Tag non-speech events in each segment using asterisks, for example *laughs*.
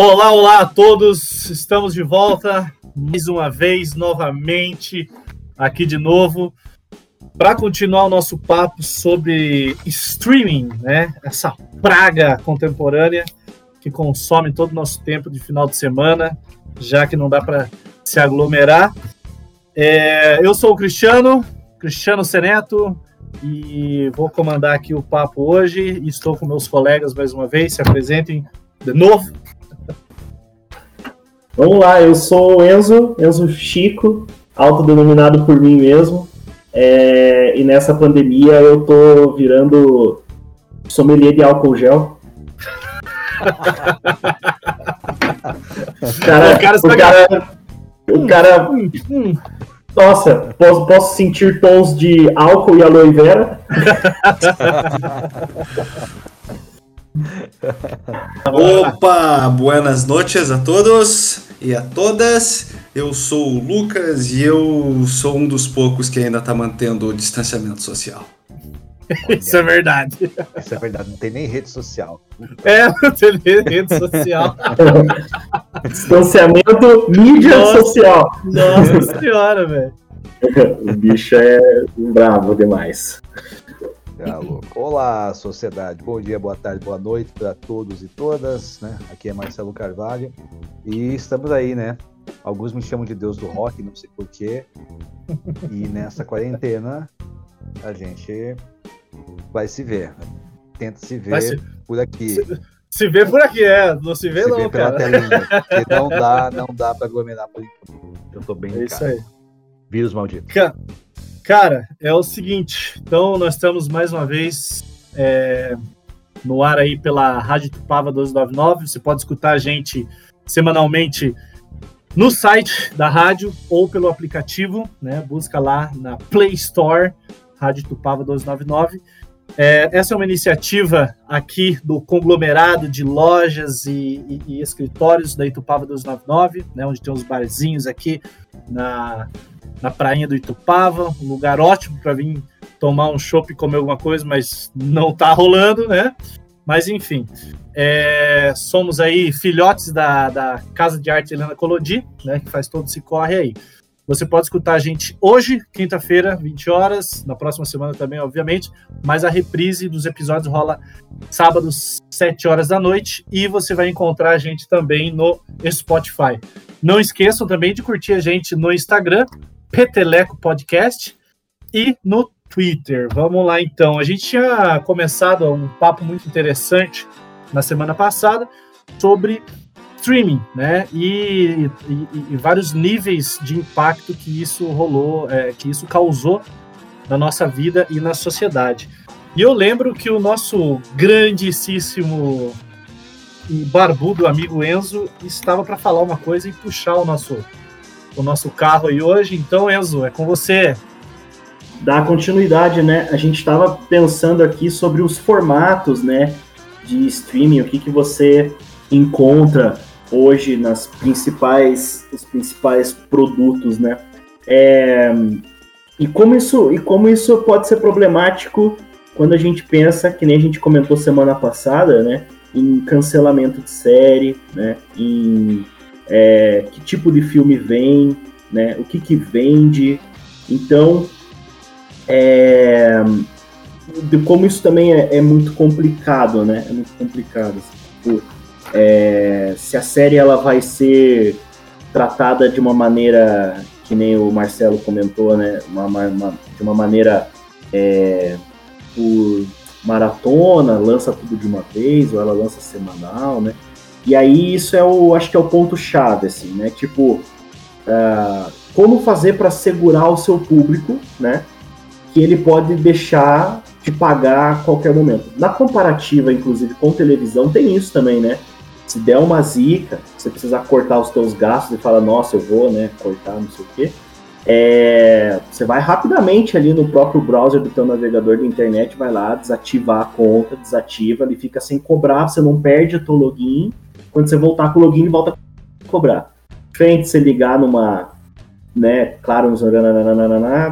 Olá, olá a todos! Estamos de volta mais uma vez, novamente, aqui de novo, para continuar o nosso papo sobre streaming, né? Essa praga contemporânea que consome todo o nosso tempo de final de semana, já que não dá para se aglomerar. É, eu sou o Cristiano, Cristiano Seneto, e vou comandar aqui o papo hoje. Estou com meus colegas mais uma vez, se apresentem de novo. Vamos lá, eu sou o Enzo, Enzo Chico, autodenominado por mim mesmo. É, e nessa pandemia eu tô virando sommelier de álcool gel. *laughs* o cara, o cara, o cara, o cara hum, hum. nossa, posso, posso sentir tons de álcool e aloe vera. *laughs* Opa, buenas noches a todos e a todas. Eu sou o Lucas e eu sou um dos poucos que ainda está mantendo o distanciamento social. *laughs* Isso é verdade. Isso é verdade, não tem nem rede social. É, não tem nem rede social. *laughs* Distanciamento mídia Nossa, social. Nossa senhora, velho. *laughs* O bicho é bravo demais. Tá Olá, sociedade. Bom dia, boa tarde, boa noite para todos e todas. Né? Aqui é Marcelo Carvalho e estamos aí, né? Alguns me chamam de Deus do rock, não sei porquê. E nessa quarentena a gente vai se ver. Tenta se ver se... por aqui. Se... se vê por aqui, é. Não se vê, se não, vê cara. telinha. Não dá, não dá para aglomerar por enquanto. Eu tô bem É isso aí. Vírus maldito. Cara, é o seguinte, então nós estamos mais uma vez é, no ar aí pela Rádio Tupava 1299. Você pode escutar a gente semanalmente no site da rádio ou pelo aplicativo, né? Busca lá na Play Store, Rádio Tupava 1299. É, essa é uma iniciativa aqui do conglomerado de lojas e, e, e escritórios da Itupava 299, né, onde tem os barzinhos aqui na, na prainha do Itupava, um lugar ótimo para vir tomar um chopp e comer alguma coisa, mas não tá rolando, né? Mas enfim, é, somos aí filhotes da, da Casa de Arte Helena Colodi, né? Que faz todo esse corre aí. Você pode escutar a gente hoje, quinta-feira, 20 horas, na próxima semana também, obviamente, mas a reprise dos episódios rola sábado, 7 horas da noite, e você vai encontrar a gente também no Spotify. Não esqueçam também de curtir a gente no Instagram, Peteleco Podcast e no Twitter. Vamos lá então. A gente tinha começado um papo muito interessante na semana passada sobre streaming, né? E, e, e vários níveis de impacto que isso rolou, é, que isso causou na nossa vida e na sociedade. E eu lembro que o nosso grandíssimo e barbudo amigo Enzo estava para falar uma coisa e puxar o nosso o nosso carro aí hoje. Então, Enzo, é com você. Dá continuidade, né? A gente estava pensando aqui sobre os formatos, né, de streaming, o que, que você encontra hoje nas principais, os principais produtos, né? É, e como isso e como isso pode ser problemático quando a gente pensa que nem a gente comentou semana passada, né? Em cancelamento de série, né? Em é, que tipo de filme vem, né, o que, que vende. Então, é, como isso também é, é, muito complicado, né? É muito complicado. Tipo, é, se a série ela vai ser tratada de uma maneira que nem o Marcelo comentou, né? Uma, uma, de uma maneira é, por maratona, lança tudo de uma vez, ou ela lança semanal, né? E aí isso é o, acho que é o ponto chave, assim, né? Tipo, uh, como fazer para segurar o seu público, né? Que ele pode deixar de pagar a qualquer momento. Na comparativa, inclusive, com televisão, tem isso também, né? Se der uma zica, você precisa cortar os teus gastos e fala, nossa, eu vou, né, cortar, não sei o quê. É, você vai rapidamente ali no próprio browser do teu navegador da internet, vai lá, desativar a conta, desativa, ele fica sem cobrar, você não perde o teu login, quando você voltar com o login, volta a cobrar. Diferente você ligar numa, né, claro, uns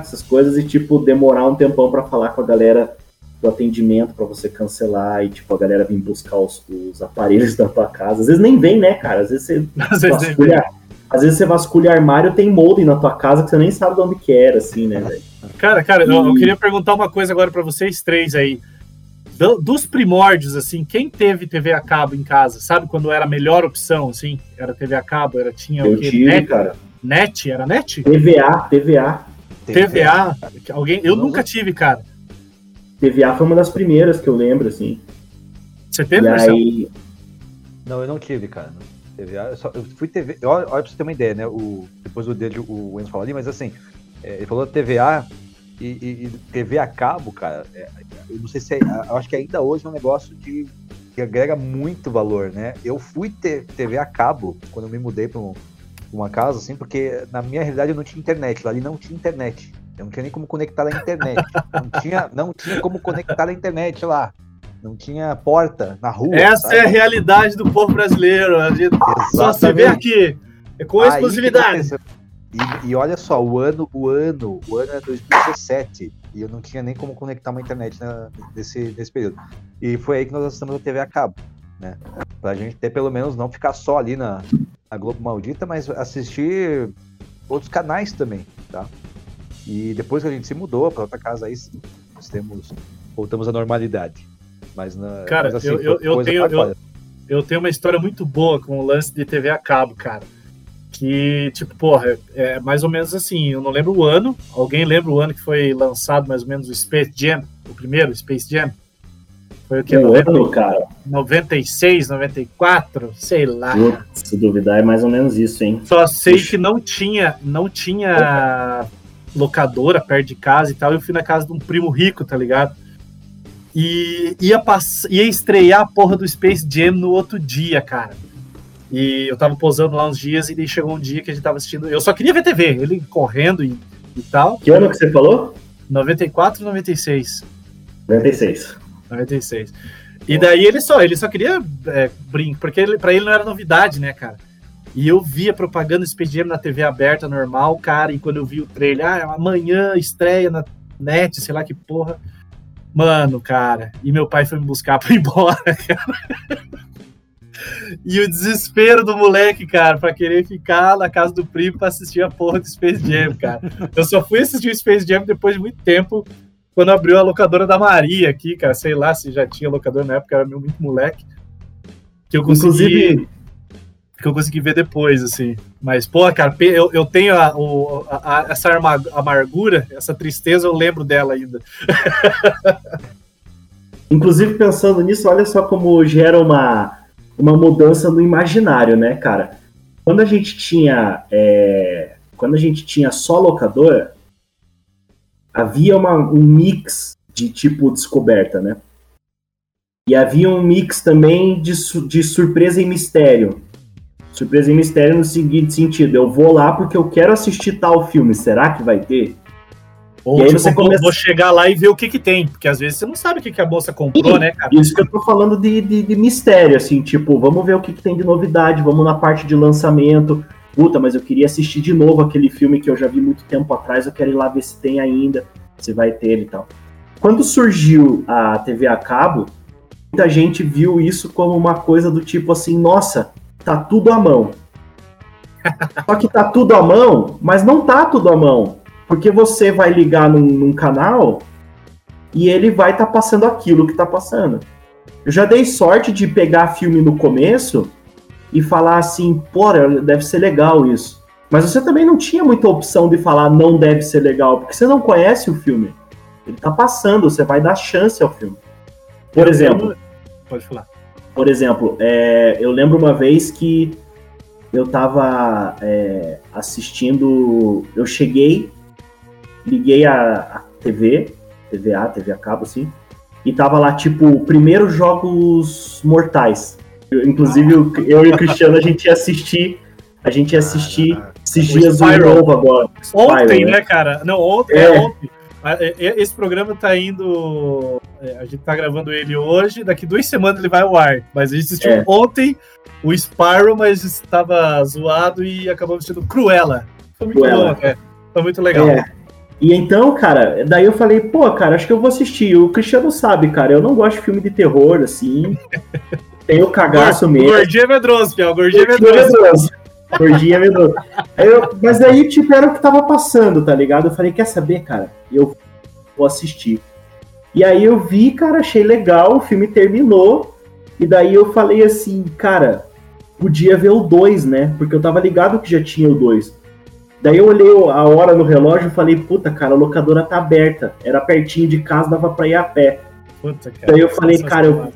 essas coisas e tipo demorar um tempão para falar com a galera do atendimento para você cancelar e, tipo, a galera vir buscar os, os, aparelhos *laughs* da tua casa. Às vezes nem vem, né, cara? Às vezes você *laughs* Às vasculha, às vezes você vasculha armário, tem molde na tua casa que você nem sabe de onde que era, assim, né, velho? Cara, cara, e... eu, eu, queria perguntar uma coisa agora para vocês três aí. Do, dos primórdios, assim, quem teve TV a cabo em casa? Sabe quando era a melhor opção, assim? Era TV a cabo, era, tinha eu o quê? Tive, net? cara. Net? Era net? TVA, TVA. TVA. Alguém, eu nunca tive, cara. TVA foi uma das primeiras que eu lembro, assim. Você teve, aí... Não, eu não tive, cara. TVA, eu, só, eu fui TV. Olha, olha pra você ter uma ideia, né? O, depois do dedo o Enzo falou ali, mas assim, é, ele falou TVA e, e, e, TV a cabo, cara. É, eu não sei se é, eu acho que ainda hoje é um negócio de, que agrega muito valor, né? Eu fui ter TV a cabo quando eu me mudei pra um, uma casa, assim, porque na minha realidade eu não tinha internet. Lá ali não tinha internet. Eu não tinha nem como conectar a internet. não, tinha, não tinha como conectar a internet lá. Não tinha porta na rua. Essa sabe? é a realidade do povo brasileiro. A gente só se vê aqui. É com Aí exclusividade. E, e, olha só, o ano, o ano, o ano é 2017 e eu não tinha nem como conectar uma internet na, nesse, nesse período. E foi aí que nós assistamos a TV a cabo, né? Pra gente ter pelo menos não ficar só ali na, na Globo Maldita, mas assistir outros canais também, tá? E depois que a gente se mudou para outra casa aí, nós temos voltamos à normalidade. Mas na Cara, mas, assim, eu, eu, eu tenho eu, eu, tenho uma história muito boa com o lance de TV a cabo, cara. Que, tipo, porra, é, mais ou menos assim, eu não lembro o ano. Alguém lembra o ano que foi lançado mais ou menos o Space Jam? O primeiro, Space Jam? Foi o que? Ano, cara. 96, 94, sei lá. Se duvidar, é mais ou menos isso, hein? Só sei que não tinha, não tinha locadora perto de casa e tal. Eu fui na casa de um primo rico, tá ligado? E ia, pass... ia estrear a porra do Space Jam no outro dia, cara. E eu tava posando lá uns dias e chegou um dia que a gente tava assistindo. Eu só queria ver TV, ele correndo e, e tal. Que ano que você falou? 94 96. 96. 96. E daí ele só, ele só queria é, brincar, porque ele, pra ele não era novidade, né, cara? E eu via propaganda Space Jam na TV aberta normal, cara, e quando eu vi o trailer, ah, amanhã estreia na net, sei lá que porra. Mano, cara, e meu pai foi me buscar pra ir embora, *laughs* cara. E o desespero do moleque, cara, pra querer ficar na casa do primo pra assistir a porra do Space Jam, cara. Eu só fui assistir o Space Jam depois de muito tempo, quando abriu a locadora da Maria aqui, cara. Sei lá se já tinha locadora na época, era muito moleque. Que eu consegui. Inclusive... Que eu consegui ver depois, assim. Mas, pô, cara, eu, eu tenho a, a, a, essa amargura, essa tristeza, eu lembro dela ainda. *laughs* Inclusive, pensando nisso, olha só como gera uma, uma mudança no imaginário, né, cara? Quando a gente tinha. É, quando a gente tinha só locadora, havia uma, um mix de tipo descoberta, né? E havia um mix também de, de surpresa e mistério. Surpresa e mistério no seguinte sentido: eu vou lá porque eu quero assistir tal filme, será que vai ter? Ou tipo, você começa... vou chegar lá e ver o que que tem, porque às vezes você não sabe o que, que a moça comprou, Sim, né, cara? Isso que eu tô falando de, de, de mistério, assim, tipo, vamos ver o que, que tem de novidade, vamos na parte de lançamento, puta, mas eu queria assistir de novo aquele filme que eu já vi muito tempo atrás, eu quero ir lá ver se tem ainda, se vai ter e tal. Quando surgiu a TV a cabo, muita gente viu isso como uma coisa do tipo assim, nossa, tá tudo à mão. *laughs* Só que tá tudo à mão, mas não tá tudo à mão. Porque você vai ligar num, num canal e ele vai estar tá passando aquilo que tá passando. Eu já dei sorte de pegar filme no começo e falar assim, porra, deve ser legal isso. Mas você também não tinha muita opção de falar não deve ser legal, porque você não conhece o filme. Ele tá passando, você vai dar chance ao filme. Por eu exemplo. Lembro... Pode falar. Por exemplo, é, eu lembro uma vez que eu tava é, assistindo. Eu cheguei, liguei a, a TV, TVA, TV a cabo, assim, e tava lá, tipo, primeiros jogos mortais. Eu, inclusive, eu e o Cristiano, a gente ia assistir. A gente ia assistir esses dias o novo agora. Ontem, né? né, cara? Não, ontem, é. é ontem. É, é, esse programa tá indo. A gente tá gravando ele hoje, daqui duas semanas ele vai ao ar. Mas a gente assistiu é. ontem o Spyro, mas estava zoado e acabou assistindo Cruella. Foi muito Cruella. bom, é. Foi muito legal. É. E então, cara, daí eu falei, pô, cara, acho que eu vou assistir. O Cristiano sabe, cara, eu não gosto de filme de terror, assim. *laughs* Tenho cagaço mesmo. Gordinho é medroso, Piau. Gordinho é medroso. Gordinho é medroso. Eu, mas daí, tipo, era o que tava passando, tá ligado? Eu falei, quer saber, cara? Eu vou assistir. E aí eu vi, cara, achei legal, o filme terminou. E daí eu falei assim, cara, podia ver o 2, né? Porque eu tava ligado que já tinha o 2. Daí eu olhei a hora no relógio e falei, puta, cara, a locadora tá aberta. Era pertinho de casa, dava pra ir a pé. Puta, cara, Daí eu falei, cara, eu,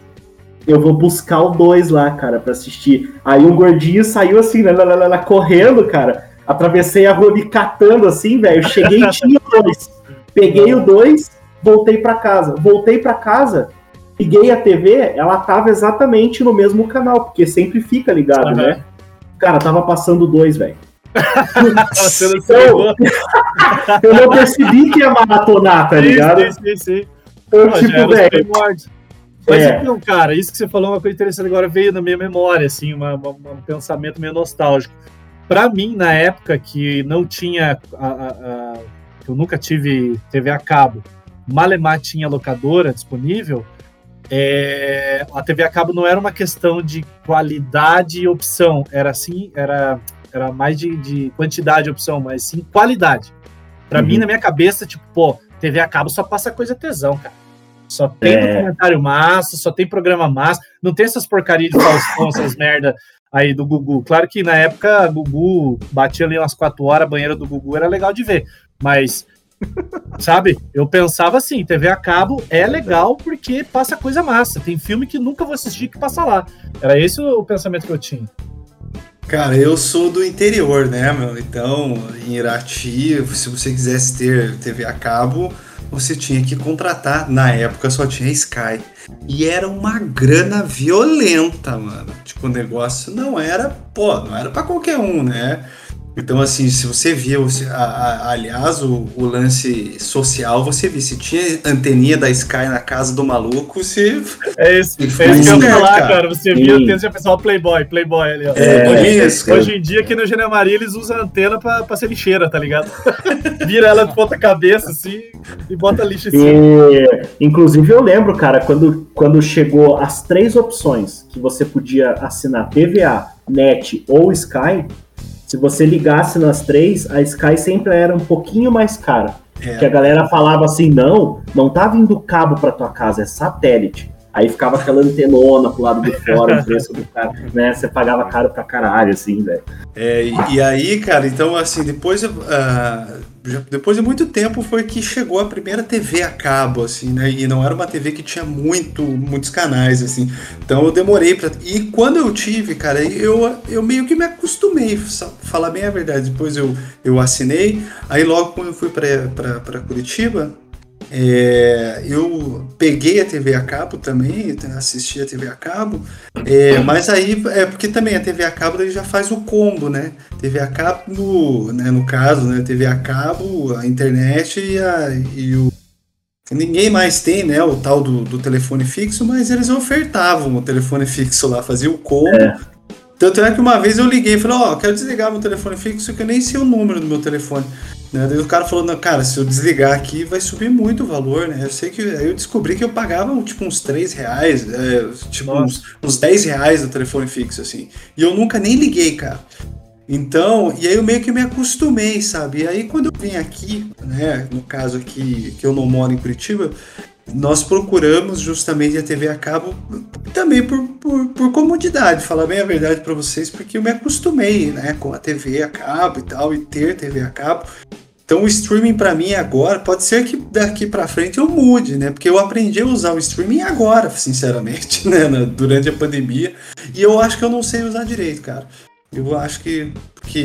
eu vou buscar o 2 lá, cara, pra assistir. Aí o gordinho saiu assim, lá, lá, lá, lá correndo, cara. Atravessei a rua me catando assim, velho. Cheguei e tinha dois. Peguei o 2, voltei para casa. Voltei para casa, liguei a TV, ela tava exatamente no mesmo canal, porque sempre fica ligado, uhum. né? Cara, tava passando dois, velho. Então, *laughs* eu não percebi que ia maratonar, tá ligado? Sim, sim, sim. Então, tipo, velho. Mas é. então, cara, isso que você falou é uma coisa interessante agora veio na minha memória, assim, uma, uma, um pensamento meio nostálgico. Para mim, na época que não tinha, a, a, a, eu nunca tive TV a cabo, Malemar tinha locadora disponível, é, a TV a cabo não era uma questão de qualidade e opção, era assim, era era mais de, de quantidade de opção, mas sim qualidade. Para uhum. mim, na minha cabeça, tipo, pô, TV a cabo só passa coisa tesão, cara. Só tem é. documentário massa, só tem programa massa, não tem essas porcarias de Faustão, essas merda aí do Gugu. Claro que na época, Gugu batia ali umas quatro horas, a banheira do Gugu era legal de ver, mas Sabe? Eu pensava assim, TV a cabo é legal porque passa coisa massa. Tem filme que nunca vou assistir que passa lá. Era esse o pensamento que eu tinha. Cara, eu sou do interior, né, meu? Então, em Irati, se você quisesse ter TV a cabo, você tinha que contratar. Na época só tinha Sky. E era uma grana violenta, mano. Tipo, o negócio não era, pô, não era para qualquer um, né? Então, assim, se você viu, a, a, aliás, o, o, lance social, você viu, se tinha anteninha da Sky na casa do maluco, se. É isso, é isso que eu ia falar, cara. cara. Você via a antena e pessoal Playboy, Playboy ali, ó. É, hoje, isso, hoje em dia, aqui no Gênero Maria, eles usam a antena pra, pra ser lixeira, tá ligado? *laughs* Vira ela de ponta cabeça, assim, e bota lixo em cima. E, inclusive, eu lembro, cara, quando, quando chegou as três opções que você podia assinar TVA, NET ou Sky se você ligasse nas três, a Sky sempre era um pouquinho mais cara. É. Que a galera falava assim, não, não tá vindo cabo para tua casa, é satélite. Aí ficava aquela antenona pro lado de fora, o preço do cara, né? Você pagava caro pra caralho, assim, velho. É, e, aí, cara, então, assim, depois, uh, depois de muito tempo foi que chegou a primeira TV a cabo, assim, né? E não era uma TV que tinha muito, muitos canais, assim. Então eu demorei pra. E quando eu tive, cara, eu, eu meio que me acostumei, falar bem a verdade. Depois eu, eu assinei, aí logo quando eu fui pra, pra, pra Curitiba, é, eu peguei a TV a cabo também, assisti a TV a cabo, é, mas aí é porque também a TV a cabo já faz o combo, né? TV a cabo, no, né, no caso, né? TV a cabo, a internet e, a, e o. Ninguém mais tem, né? O tal do, do telefone fixo, mas eles ofertavam o telefone fixo lá, fazia o combo. É. Tanto é que uma vez eu liguei e falei, ó, oh, quero desligar meu telefone fixo, que eu nem sei o número do meu telefone. Né? Daí o cara falou, não, cara, se eu desligar aqui vai subir muito o valor, né? Eu sei que. Aí eu descobri que eu pagava tipo uns 3 reais, é, tipo uns, uns 10 reais no telefone fixo, assim. E eu nunca nem liguei, cara. Então, e aí eu meio que me acostumei, sabe? E aí quando eu vim aqui, né, no caso aqui, que eu não moro em Curitiba, nós procuramos justamente a TV a cabo também por, por, por comodidade, falar bem a verdade para vocês, porque eu me acostumei né, com a TV a cabo e tal, e ter TV a cabo. Então o streaming para mim agora, pode ser que daqui para frente eu mude, né? Porque eu aprendi a usar o streaming agora, sinceramente, *laughs* né? Durante a pandemia. E eu acho que eu não sei usar direito, cara. Eu acho que, que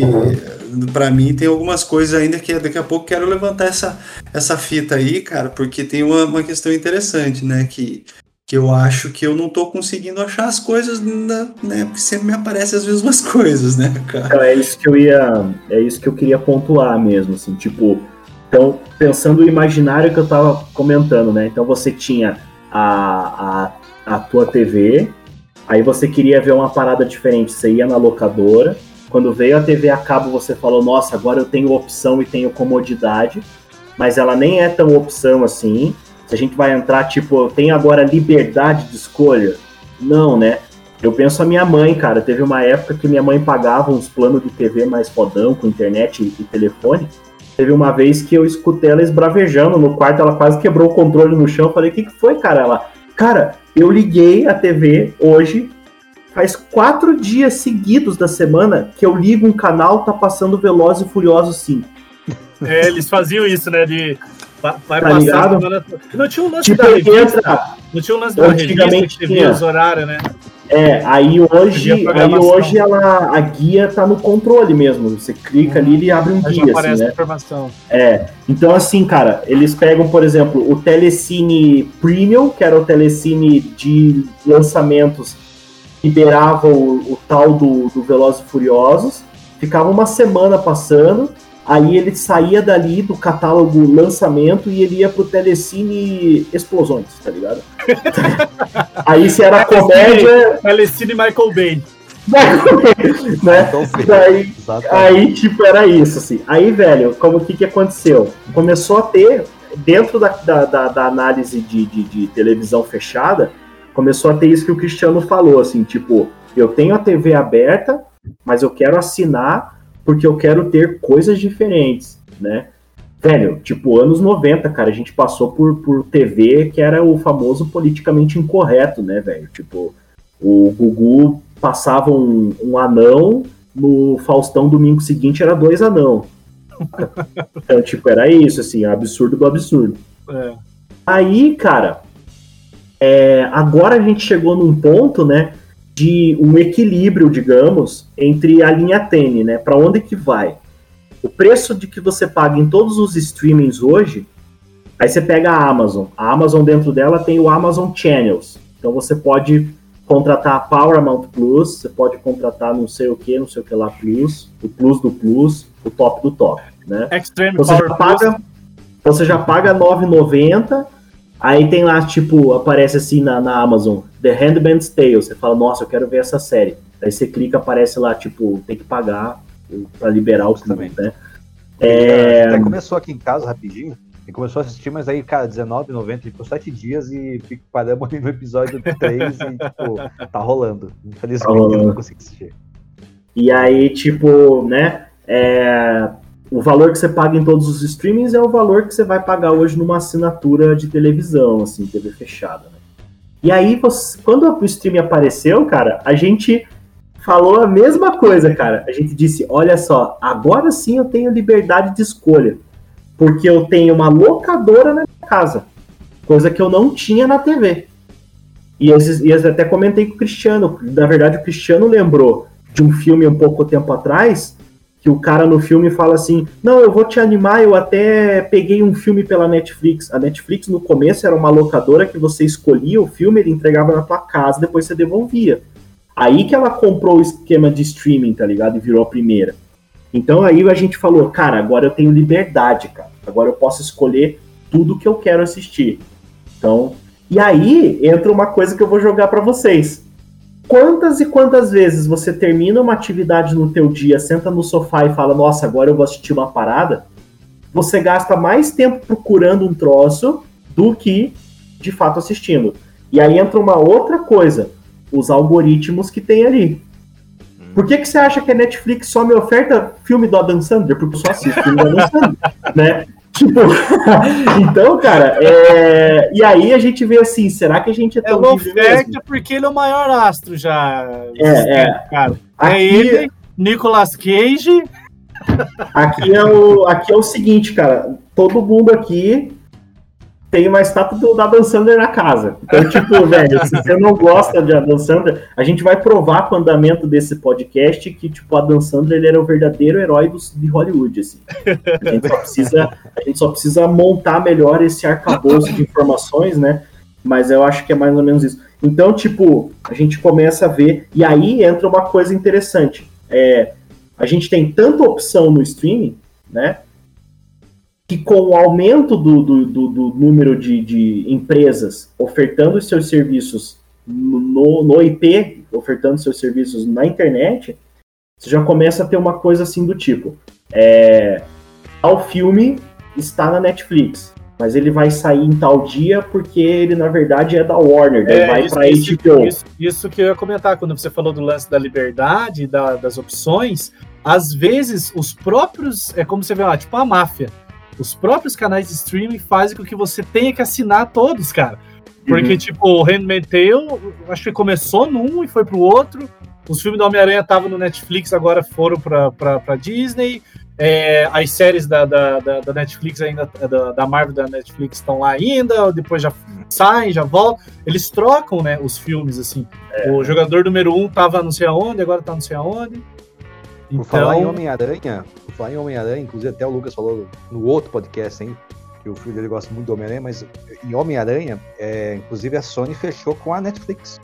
para mim tem algumas coisas ainda que daqui a pouco quero levantar essa, essa fita aí, cara, porque tem uma, uma questão interessante, né? Que que eu acho que eu não tô conseguindo achar as coisas, na, né? Porque sempre me aparecem as mesmas *laughs* coisas, né, cara? Então, é isso que eu ia. É isso que eu queria pontuar mesmo, assim, tipo. Então, pensando no imaginário que eu tava comentando, né? Então você tinha a, a, a tua TV, aí você queria ver uma parada diferente, você ia na locadora. Quando veio a TV a cabo, você falou, nossa, agora eu tenho opção e tenho comodidade. mas ela nem é tão opção assim. Se a gente vai entrar, tipo, tem agora liberdade de escolha? Não, né? Eu penso a minha mãe, cara. Teve uma época que minha mãe pagava uns planos de TV mais fodão, com internet e, e telefone. Teve uma vez que eu escutei ela esbravejando no quarto, ela quase quebrou o controle no chão. Eu falei, o que, que foi, cara? Ela, cara, eu liguei a TV hoje, faz quatro dias seguidos da semana que eu ligo um canal, tá passando Velozes e Furiosos 5. É, eles faziam isso, né? De vai tá ligado? Não tinha um lance tipo, da revista. Entra, não tinha um lance da revista que via os horários, né? É, aí hoje, aí hoje ela, a guia tá no controle mesmo. Você clica uhum. ali e ele abre um aí guia. Assim, né? informação. É. Então, assim, cara, eles pegam, por exemplo, o Telecine Premium, que era o Telecine de lançamentos, liberava o, o tal do, do Velozes e Furiosos, ficava uma semana passando, Aí ele saía dali do catálogo lançamento e ele ia pro Telecine Explosões, tá ligado? *laughs* Aí se era comédia. Telecine Michael Bay. *laughs* né? Daí, aí, tipo, era isso, assim. Aí, velho, como que que aconteceu? Começou a ter, dentro da, da, da, da análise de, de, de, televisão fechada, começou a ter isso que o Cristiano falou, assim, tipo, eu tenho a TV aberta, mas eu quero assinar porque eu quero ter coisas diferentes, né? Velho, tipo, anos 90, cara, a gente passou por, por TV que era o famoso politicamente incorreto, né, velho? Tipo, o Gugu passava um, um anão, no Faustão domingo seguinte era dois anão. *laughs* então, tipo, era isso, assim, absurdo do absurdo. É. Aí, cara, é, agora a gente chegou num ponto, né, de um equilíbrio, digamos, entre a linha tênue, né? Para onde que vai? O preço de que você paga em todos os streamings hoje, aí você pega a Amazon. A Amazon dentro dela tem o Amazon Channels. Então você pode contratar a Paramount Plus, você pode contratar não sei o que, não sei o que lá Plus, o Plus do Plus, o top do top, né? Extreme você Power já paga, você já paga 9,90 Aí tem lá, tipo, aparece assim na, na Amazon, The Handmaid's Tale. Você fala, nossa, eu quero ver essa série. Aí você clica, aparece lá, tipo, tem que pagar para liberar o também, né? É... Até começou aqui em casa rapidinho. E começou a assistir, mas aí, cara, R$19,90 por 7 dias e paramos no episódio *laughs* 3 e, tipo, tá rolando. Infelizmente, tá rolando. eu não consigo assistir. E aí, tipo, né? É, o valor que você paga em todos os streamings é o valor que você vai pagar hoje numa assinatura de televisão, assim, TV fechada. Né? E aí, você, quando o streaming apareceu, cara, a gente falou a mesma coisa, cara. A gente disse: olha só, agora sim eu tenho liberdade de escolha, porque eu tenho uma locadora na minha casa, coisa que eu não tinha na TV. E eu, e eu até comentei com o Cristiano, na verdade, o Cristiano lembrou de um filme um pouco tempo atrás que o cara no filme fala assim: Não, eu vou te animar, eu até peguei um filme pela Netflix. A Netflix no começo era uma locadora que você escolhia o filme, ele entregava na tua casa, depois você devolvia. Aí que ela comprou o esquema de streaming, tá ligado? E virou a primeira. Então aí a gente falou, cara, agora eu tenho liberdade, cara. Agora eu posso escolher tudo que eu quero assistir. Então, e aí entra uma coisa que eu vou jogar para vocês. Quantas e quantas vezes você termina uma atividade no teu dia, senta no sofá e fala, nossa, agora eu vou assistir uma parada? Você gasta mais tempo procurando um troço do que de fato assistindo. E aí entra uma outra coisa, os algoritmos que tem ali. Por que, que você acha que a Netflix só me oferta filme do Adam Sandler? Porque eu só assisto filme do Adam Sandler, *laughs* né? Tipo, *laughs* então, cara, é... e aí a gente vê assim, será que a gente é, é tão é oferta porque ele é o maior astro já. É, é. Cara. É aqui... É ele, Nicolas Cage. Aqui é, o, aqui é o seguinte, cara, todo mundo aqui tem uma estátua do Adam Sandler na casa. Então, tipo, *laughs* velho, se você não gosta de Adam Sandler, a gente vai provar com o andamento desse podcast que, tipo, Adam Sandler ele era o verdadeiro herói do, de Hollywood, assim. A gente, só precisa, a gente só precisa montar melhor esse arcabouço de informações, né? Mas eu acho que é mais ou menos isso. Então, tipo, a gente começa a ver, e aí entra uma coisa interessante. É, a gente tem tanta opção no streaming, né? Que com o aumento do, do, do, do número de, de, empresas ofertando seus serviços no, no IP, ofertando seus serviços na internet, você já começa a ter uma coisa assim do tipo. É, ao filme está na Netflix, mas ele vai sair em tal dia porque ele na verdade é da Warner, daí É, vai para HBO. isso, isso que eu ia comentar, quando você falou do lance da liberdade, da- das opções, às vezes os próprios, é como você vê lá, tipo a máfia, os próprios canais de streaming fazem com que você tenha que assinar todos, cara. Porque, Uhum. tipo, o Handmaid's Tale, acho que começou num e foi pro outro. Os filmes do Homem-Aranha estavam no Netflix, agora foram pra, pra, pra Disney. É, as séries da, da, da, da Netflix ainda, da, da Marvel da Netflix estão lá ainda, depois já saem, já voltam. Eles trocam, né, os filmes, assim. O jogador número um tava não sei aonde, agora tá não sei aonde. Por falar em Então, Homem-Aranha, falar em Homem-Aranha, inclusive até o Lucas falou no outro podcast, hein? Que o filho dele gosta muito do Homem-Aranha, mas em Homem-Aranha, é, inclusive a Sony fechou com a Netflix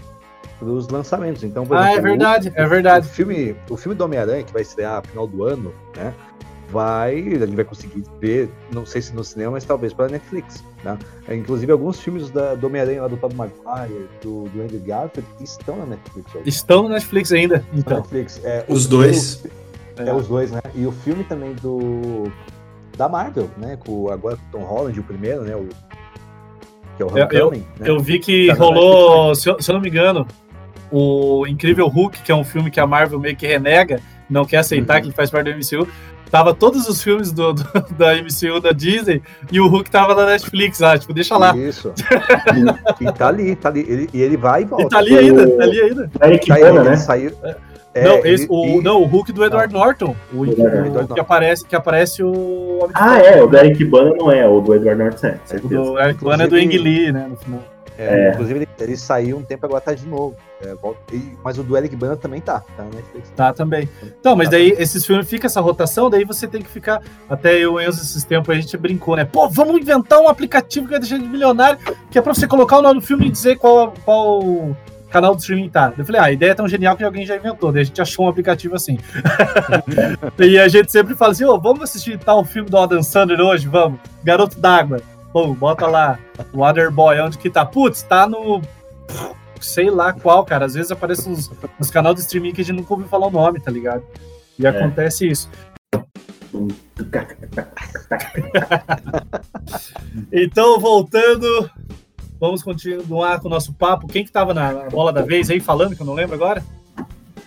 dos lançamentos. Então, por ah, é o- verdade, é O verdade. filme, o filme do Homem-Aranha, que vai estrear no final do ano, né? Vai, a gente vai conseguir ver, não sei se no cinema, mas talvez pela Netflix. Tá? É, inclusive, alguns filmes da, do Homem-Aranha lá do Tobey Maguire, do, do Andrew Garfield, estão na Netflix. hoje. Estão no Netflix ainda, Na então. Netflix. É, Os o- dois. o- é, os dois, né? E o filme também do. Da Marvel, né? Com, agora com o Tom Holland, o primeiro, né? O, que é o Eu- eu- Homecoming, né? Eu vi que Tá na rolou, se eu, se eu não me engano, o Incrível Hulk, que é um filme que a Marvel meio que renega, não quer aceitar Uhum. que ele faz parte do MCU. Tava todos os filmes do, do- *laughs* da MCU da Disney e o Hulk tava na Netflix, ah, tipo, deixa lá. Isso. *laughs* e, e tá ali, tá ali. Ele, e ele vai e volta. E tá ali ainda, tá ali ainda. Eric Tá Bana, ele né? saiu. É, não, ele- esse, o, e- não, o Hulk do Edward Norton. O, Edward o- Norton. que, aparece, que aparece o Ah, é, o do Eric Bana não é, o do Edward Norton é, O certeza. do Eric Bana é do Ang Lee, né, no final. É, É. Inclusive, ele, ele saiu um tempo agora tá de novo. É, volta- e- mas o do Eric Bana também tá, tá na Netflix. Tá, também. Então, mas daí esses filmes fica essa rotação, daí você tem que ficar. Até eu e o Enzo esses tempos a gente brincou, né? Pô, vamos inventar um aplicativo que vai deixar de milionário, que é pra você colocar o nome do filme e dizer qual, qual canal do streaming tá. Eu falei, ah, a ideia é tão genial que alguém já inventou. Daí a gente achou um aplicativo assim. *laughs* e a gente sempre fala assim, ô, vamos assistir tal filme do Adam Sandler hoje? Vamos. Garoto d'Água. Bom, bota lá. Waterboy, onde que tá? Putz, tá no sei lá qual, cara. Às vezes aparece uns, uns canais de streaming que a gente nunca ouviu falar o nome, tá ligado? E acontece isso. *laughs* Então, voltando, vamos continuar com o nosso papo. Quem que tava na bola da vez aí falando, que eu não lembro agora?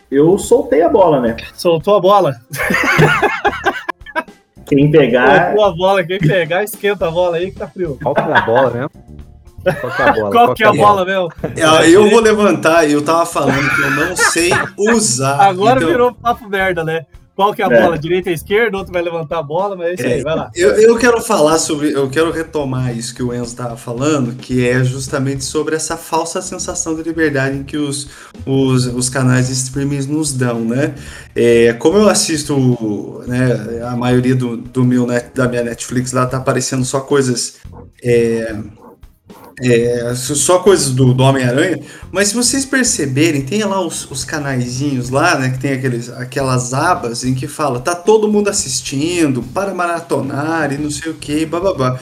Eu soltei a bola, né? Soltou a bola. *laughs* Quem pegar, Soltou a bola. Quem pegar, esquenta a bola aí que tá frio. Qual que é a bola mesmo? Qual que é a bola? Qual que é a bola, meu? Ah, Eu vou levantar e eu tava falando que eu não sei usar. Agora então- virou papo merda, né? Qual que é a É. bola? Direita e esquerda, outro vai levantar a bola, mas é isso aí, vai lá. Eu, eu quero falar sobre, eu quero retomar isso que o Enzo estava falando, que é justamente sobre essa falsa sensação de liberdade que os, os, os canais de streaming nos dão, né? É, como eu assisto, né, a maioria do, do meu net, da minha Netflix lá tá aparecendo só coisas é, é, só coisas do, do Homem-Aranha, mas se vocês perceberem, tem lá os, os canaizinhos lá, né, que tem aqueles, aquelas abas em que fala, tá todo mundo assistindo, para maratonar e não sei o que, bababá.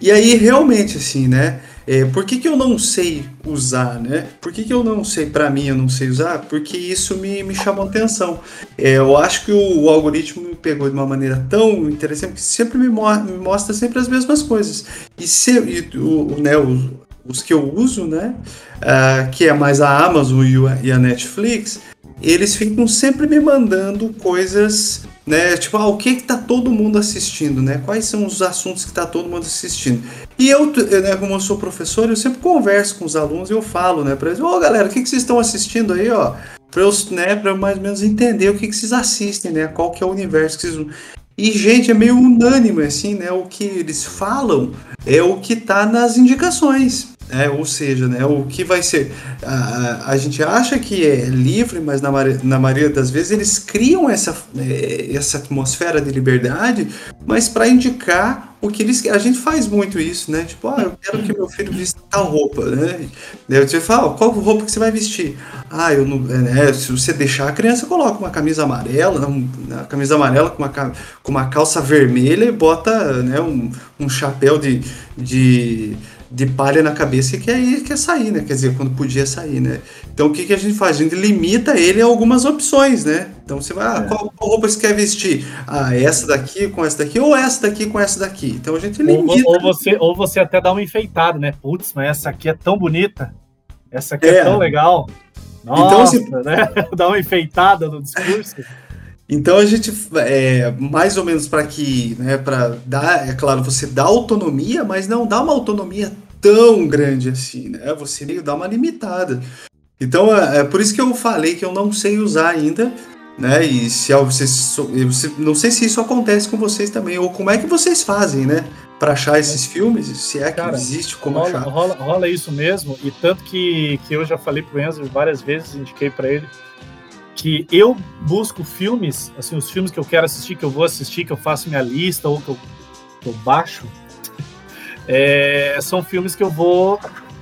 E aí, realmente, assim, né, é, por que, que eu não sei usar, né? Por que, que eu não sei, pra mim, eu não sei usar? Porque isso me, me chamou atenção. É, eu acho que o, o algoritmo me pegou de uma maneira tão interessante que sempre me, mo- me mostra sempre as mesmas coisas. E, se, e o, né, os, os que eu uso, né? ah, que é mais a Amazon e a Netflix, eles ficam sempre me mandando coisas, né? Tipo, ah, o que que tá todo mundo assistindo, né? Quais são os assuntos que tá todo mundo assistindo? E eu, né, como eu sou professor, eu sempre converso com os alunos e eu falo, né, pra eles, ô galera, o que que vocês estão assistindo aí, ó? Pra eu, né, eu mais ou menos entender o que que vocês assistem, né? Qual que é o universo que vocês... E, gente, é meio unânime, assim, né? O que eles falam é o que tá nas indicações. É, ou seja, né, o que vai ser. A, a, a gente acha que é livre, mas na, na maioria das vezes eles criam essa, eh, essa atmosfera de liberdade, mas para indicar o que eles. A gente faz muito isso, né? Tipo, ah, eu quero que meu filho vista tal roupa, né? Daí você fala, "Ah, qual roupa que você vai vestir? Ah, eu não. é, né, se você deixar, a criança coloca uma camisa amarela, um- uma camisa amarela com uma, com uma calça vermelha e bota né, um, um chapéu de. de de palha na cabeça e quer, ir, quer sair, né? Quer dizer, quando podia sair, né? Então o que, que a gente faz? A gente limita ele a algumas opções, né? Então você vai, ah, é. qual, qual, roupa você quer vestir? Ah, essa daqui com essa daqui, ou essa daqui com essa daqui. Então a gente limita. Ou, ou você, ou você até dá uma enfeitada, né? Putz, mas essa aqui é tão bonita, essa aqui é, é tão legal. Nossa, então, assim, né? *laughs* Dá uma enfeitada no discurso. Então a gente, é, mais ou menos para que, né, para dar, é claro, você dá autonomia, mas não dá uma autonomia tão grande assim, né? Você meio dá uma limitada. Então é, é por isso que eu falei que eu não sei usar ainda, né? E se vocês, não sei se isso acontece com vocês também ou como é que vocês fazem, né? Para achar esses filmes, se é que Cara, existe como rola, achar. Rola, rola isso mesmo e tanto que, que eu já falei pro Enzo várias vezes, indiquei para ele que eu busco filmes, assim, os filmes que eu quero assistir, que eu vou assistir, que eu faço minha lista ou que eu, que eu baixo, *laughs* é, são filmes que eu vou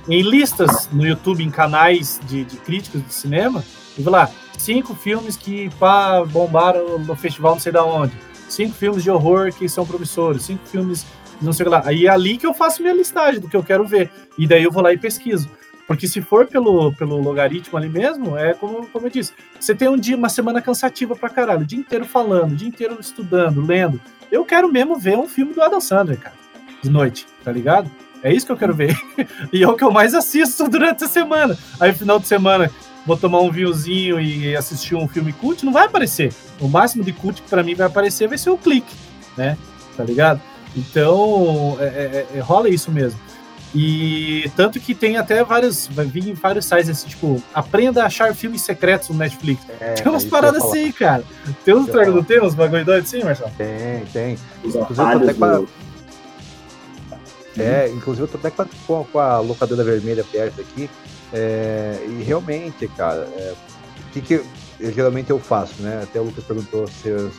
em listas no YouTube, em canais de, de críticos de cinema, e vou lá, cinco filmes que pá, bombaram no festival não sei da onde, cinco filmes de horror que são promissores, cinco filmes não sei lá. Aí é ali que eu faço minha listagem do que eu quero ver. E daí eu vou lá e pesquiso. Porque se for pelo, pelo logaritmo ali mesmo, é como, como eu disse, você tem um dia, uma semana cansativa pra caralho, o dia inteiro falando, o dia inteiro estudando, lendo. Eu quero mesmo ver um filme do Adam Sandler, cara, de noite, tá ligado? É isso que eu quero ver. *laughs* e é o que eu mais assisto *laughs* durante a semana. Aí, final de semana, vou tomar um vinhozinho e assistir um filme cult, não vai aparecer. O máximo de cult que pra mim vai aparecer vai ser o clique, né? Tá ligado? Então, é, é, é, rola isso mesmo. E tanto que tem até vários, vai vir vários sites assim, tipo, aprenda a achar filmes secretos no Netflix. É, tem umas paradas assim, cara. Tem uns tragos, não tem uns bagulho doido assim, Marcelo? Tem, tem. Inclusive, eu tô até com a... É, inclusive eu tô até com a, com a locadora vermelha perto aqui. É, e realmente, cara, é, o que, que eu, geralmente eu faço, né? Até o Lucas perguntou se eu,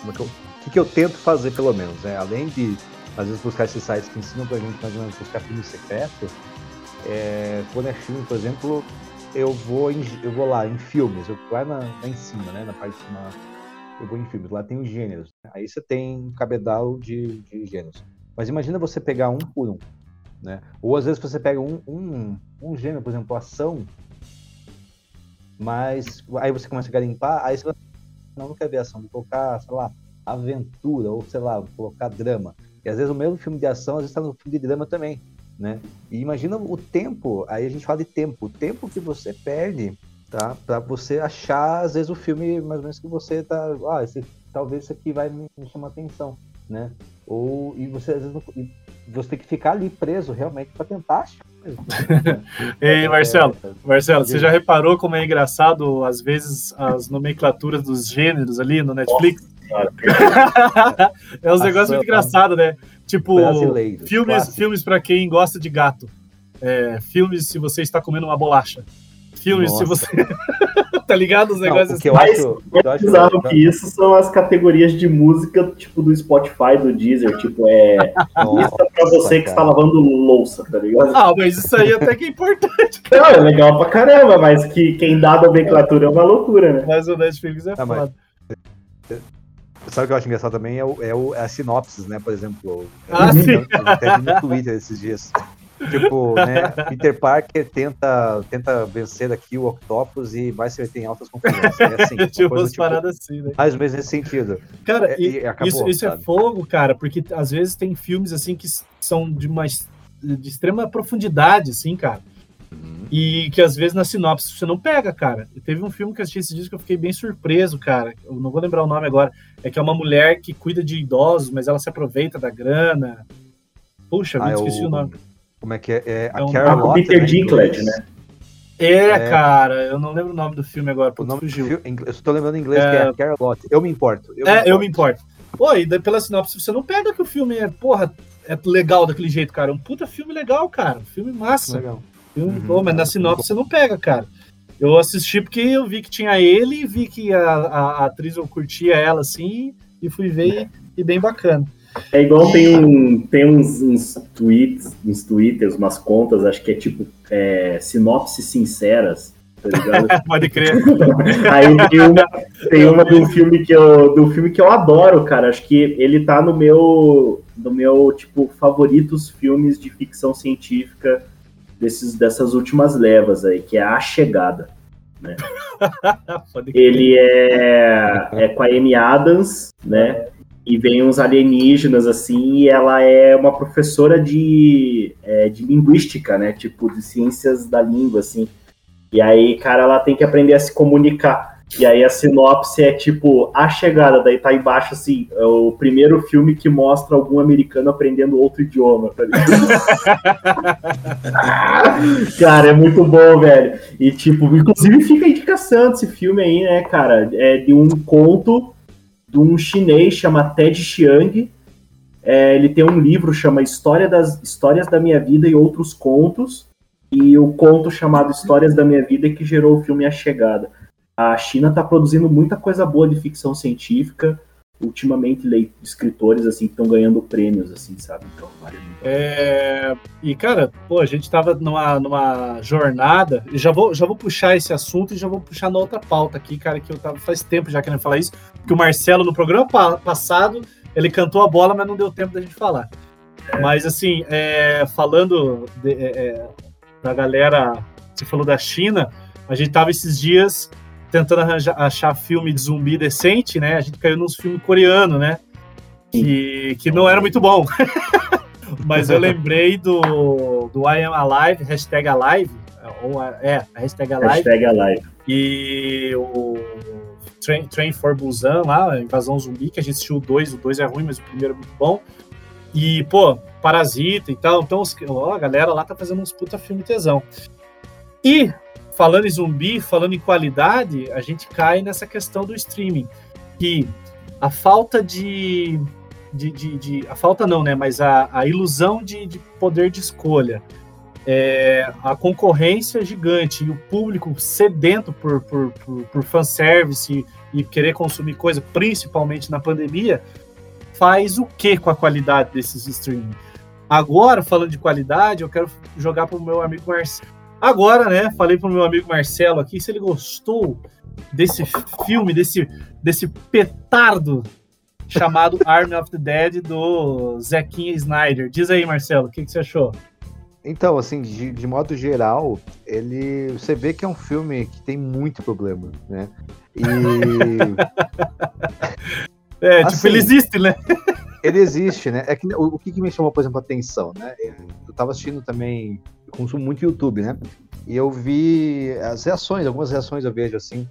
como é que eu, o que, que eu tento fazer, pelo menos, né? Além de às vezes buscar esses sites que ensinam pra gente mais ou menos buscar filme secreto. É, quando é filme, por exemplo, eu vou, em, eu vou lá em filmes, eu lá, na, lá em cima, né, na parte de cima, eu vou em filmes, lá tem os gêneros. Né? Aí você tem cabedal de, de gêneros. Mas imagina você pegar um por um, né? Ou às vezes você pega um, um, um gênero, por exemplo, ação, mas aí você começa a garimpar, aí você não, não quer ver ação, vou colocar, sei lá, aventura, ou sei lá, vou colocar drama. E às vezes o mesmo filme de ação, às vezes está no filme de drama também, né? E imagina o tempo, aí a gente fala de tempo, o tempo que você perde, tá? Para você achar, às vezes, o filme mais ou menos que você tá, ah, esse, talvez isso aqui vai me, chamar atenção, né? Ou, e você às vezes não, você tem que ficar ali preso realmente para tentar achar. *laughs* Ei, Marcelo, é, Marcelo, você já reparou como é engraçado, às vezes, as nomenclaturas dos gêneros ali no Netflix? *laughs* É um negócio muito engraçado, né? Tipo, filmes, filmes para quem gosta de gato. É, filmes se você está comendo uma bolacha. Filmes Nossa. se você. *laughs* tá ligado? Os negócios Não, que eu assim. acho, mais bizarro que isso são as categorias de música, tipo, do Spotify, do Deezer. Tipo, é. *laughs* Nossa, pra você cara. que está lavando louça, tá ligado? Ah, mas isso aí até que é importante. Não, é legal pra caramba, mas que quem dá a nomenclatura é uma loucura, né? Mas o Netflix é ah, foda. Mas... Sabe o que eu acho engraçado também? É, o, é, o, é a sinopses, né? Por exemplo. Ah, eu, sim. Eu até vi no Twitter esses dias. Tipo, né? Peter Parker tenta, tenta vencer aqui o Octopus e vai se meter em altas confusões. É assim, *laughs* tipo, umas tipo, paradas assim, né? Mais ou menos nesse sentido. Cara, é, e, acabou, isso, isso é fogo, cara, porque às vezes tem filmes assim que são de uma de extrema profundidade, assim, cara. E que às vezes na sinopse você não pega, cara. Teve um filme que eu assisti esse dia que eu fiquei bem surpreso, cara. Eu não vou lembrar o nome agora. É que é uma mulher que cuida de idosos, mas ela se aproveita da grana. Puxa, ah, eu esqueci o... o... nome. Como é que é? É, a é um... Carol Peter Dinklage, né? É, é, cara, eu não lembro o nome do filme agora, o nome fugiu. Filme, eu estou lembrando em inglês é... que é a Carol Eu me importo. Eu é, me importo. eu me importo. Pô, e pela sinopse você não pega que o filme é, porra, é legal daquele jeito, cara. É um puta filme legal, cara. filme massa. Legal. Filme, uhum, mas na sinopse você não pega, cara. Eu assisti porque eu vi que tinha ele, vi que a, a, a atriz eu curtia ela assim, e fui ver e, e bem bacana. É igual tem, um, tem uns, uns tweets, uns twitters, umas contas, acho que é tipo é, sinopses sinceras, tá? *laughs* Pode crer. *laughs* Aí tem uma, tem uma do filme que eu do filme que eu adoro, cara. Acho que ele tá no meu no meu tipo favoritos filmes de ficção científica desses dessas últimas levas aí, que é A Chegada. Né? *laughs* ele é, é com a Amy Adams, né? E vem uns alienígenas assim, e ela é uma professora de, é, de linguística, né? Tipo, de ciências da língua, assim. E aí, cara, ela tem que aprender a se comunicar. E aí a sinopse é tipo a chegada, daí tá embaixo assim, é o primeiro filme que mostra algum americano aprendendo outro idioma, tá *laughs* cara, é muito bom, velho. E tipo, inclusive fica a indicação desse filme aí, né, cara? É de um conto de um chinês chama Ted Chiang. É, ele tem um livro chama História das Histórias da Minha Vida e Outros Contos. E o conto chamado Histórias da Minha Vida que gerou o filme A Chegada a China está produzindo muita coisa boa de ficção científica. Ultimamente, escritores assim estão ganhando prêmios, assim, sabe? Então, vale muito. É... E, cara, pô, a gente estava numa, numa jornada, e já vou, já vou puxar esse assunto e já vou puxar na outra pauta aqui, cara, que eu tava faz tempo já querendo falar isso, porque o Marcelo, no programa passado, ele cantou a bola, mas não deu tempo da gente falar. É. Mas, assim, é, falando de, é, é pra galera, você falou da China, a gente tava esses dias tentando arranjar, achar filme de zumbi decente, né? A gente caiu nos filmes coreanos, né? Que, que não era muito bom. *laughs* Mas eu lembrei do, do I Am Alive, hashtag Alive, ou é, a hashtag Alive. Hashtag Alive. E o Train, Train for Busan lá, Invasão Zumbi, que a gente assistiu o 2, o 2 é ruim, mas o primeiro é muito bom. E, pô, Parasita e tal. Então, os, ó, a galera lá tá fazendo uns puta filme tesão. E falando em zumbi, falando em qualidade, a gente cai nessa questão do streaming, que a falta de, de, de, de a falta não, né, mas a, a ilusão de, de poder de escolha, é, a concorrência gigante e o público sedento por, por, por, por fanservice e, e querer consumir coisa, principalmente na pandemia, faz o que com a qualidade desses streaming? Agora, falando de qualidade, eu quero jogar para o meu amigo Marcelo Agora, né, falei pro meu amigo Marcelo aqui se ele gostou desse filme, desse, desse petardo chamado *laughs* Army of the Dead do Zequinha Snyder. Diz aí, Marcelo, o que, que você achou? Então, assim, de, de, modo geral, ele. Você vê que é um filme que tem muito problema, né? E. *laughs* é, tipo, assim, ele existe, né? Ele existe, né? É que, o, o que, que me chamou, por exemplo, a atenção, né? Eu tava assistindo também eu consumo muito YouTube, né? E eu vi as reações, algumas reações eu vejo assim,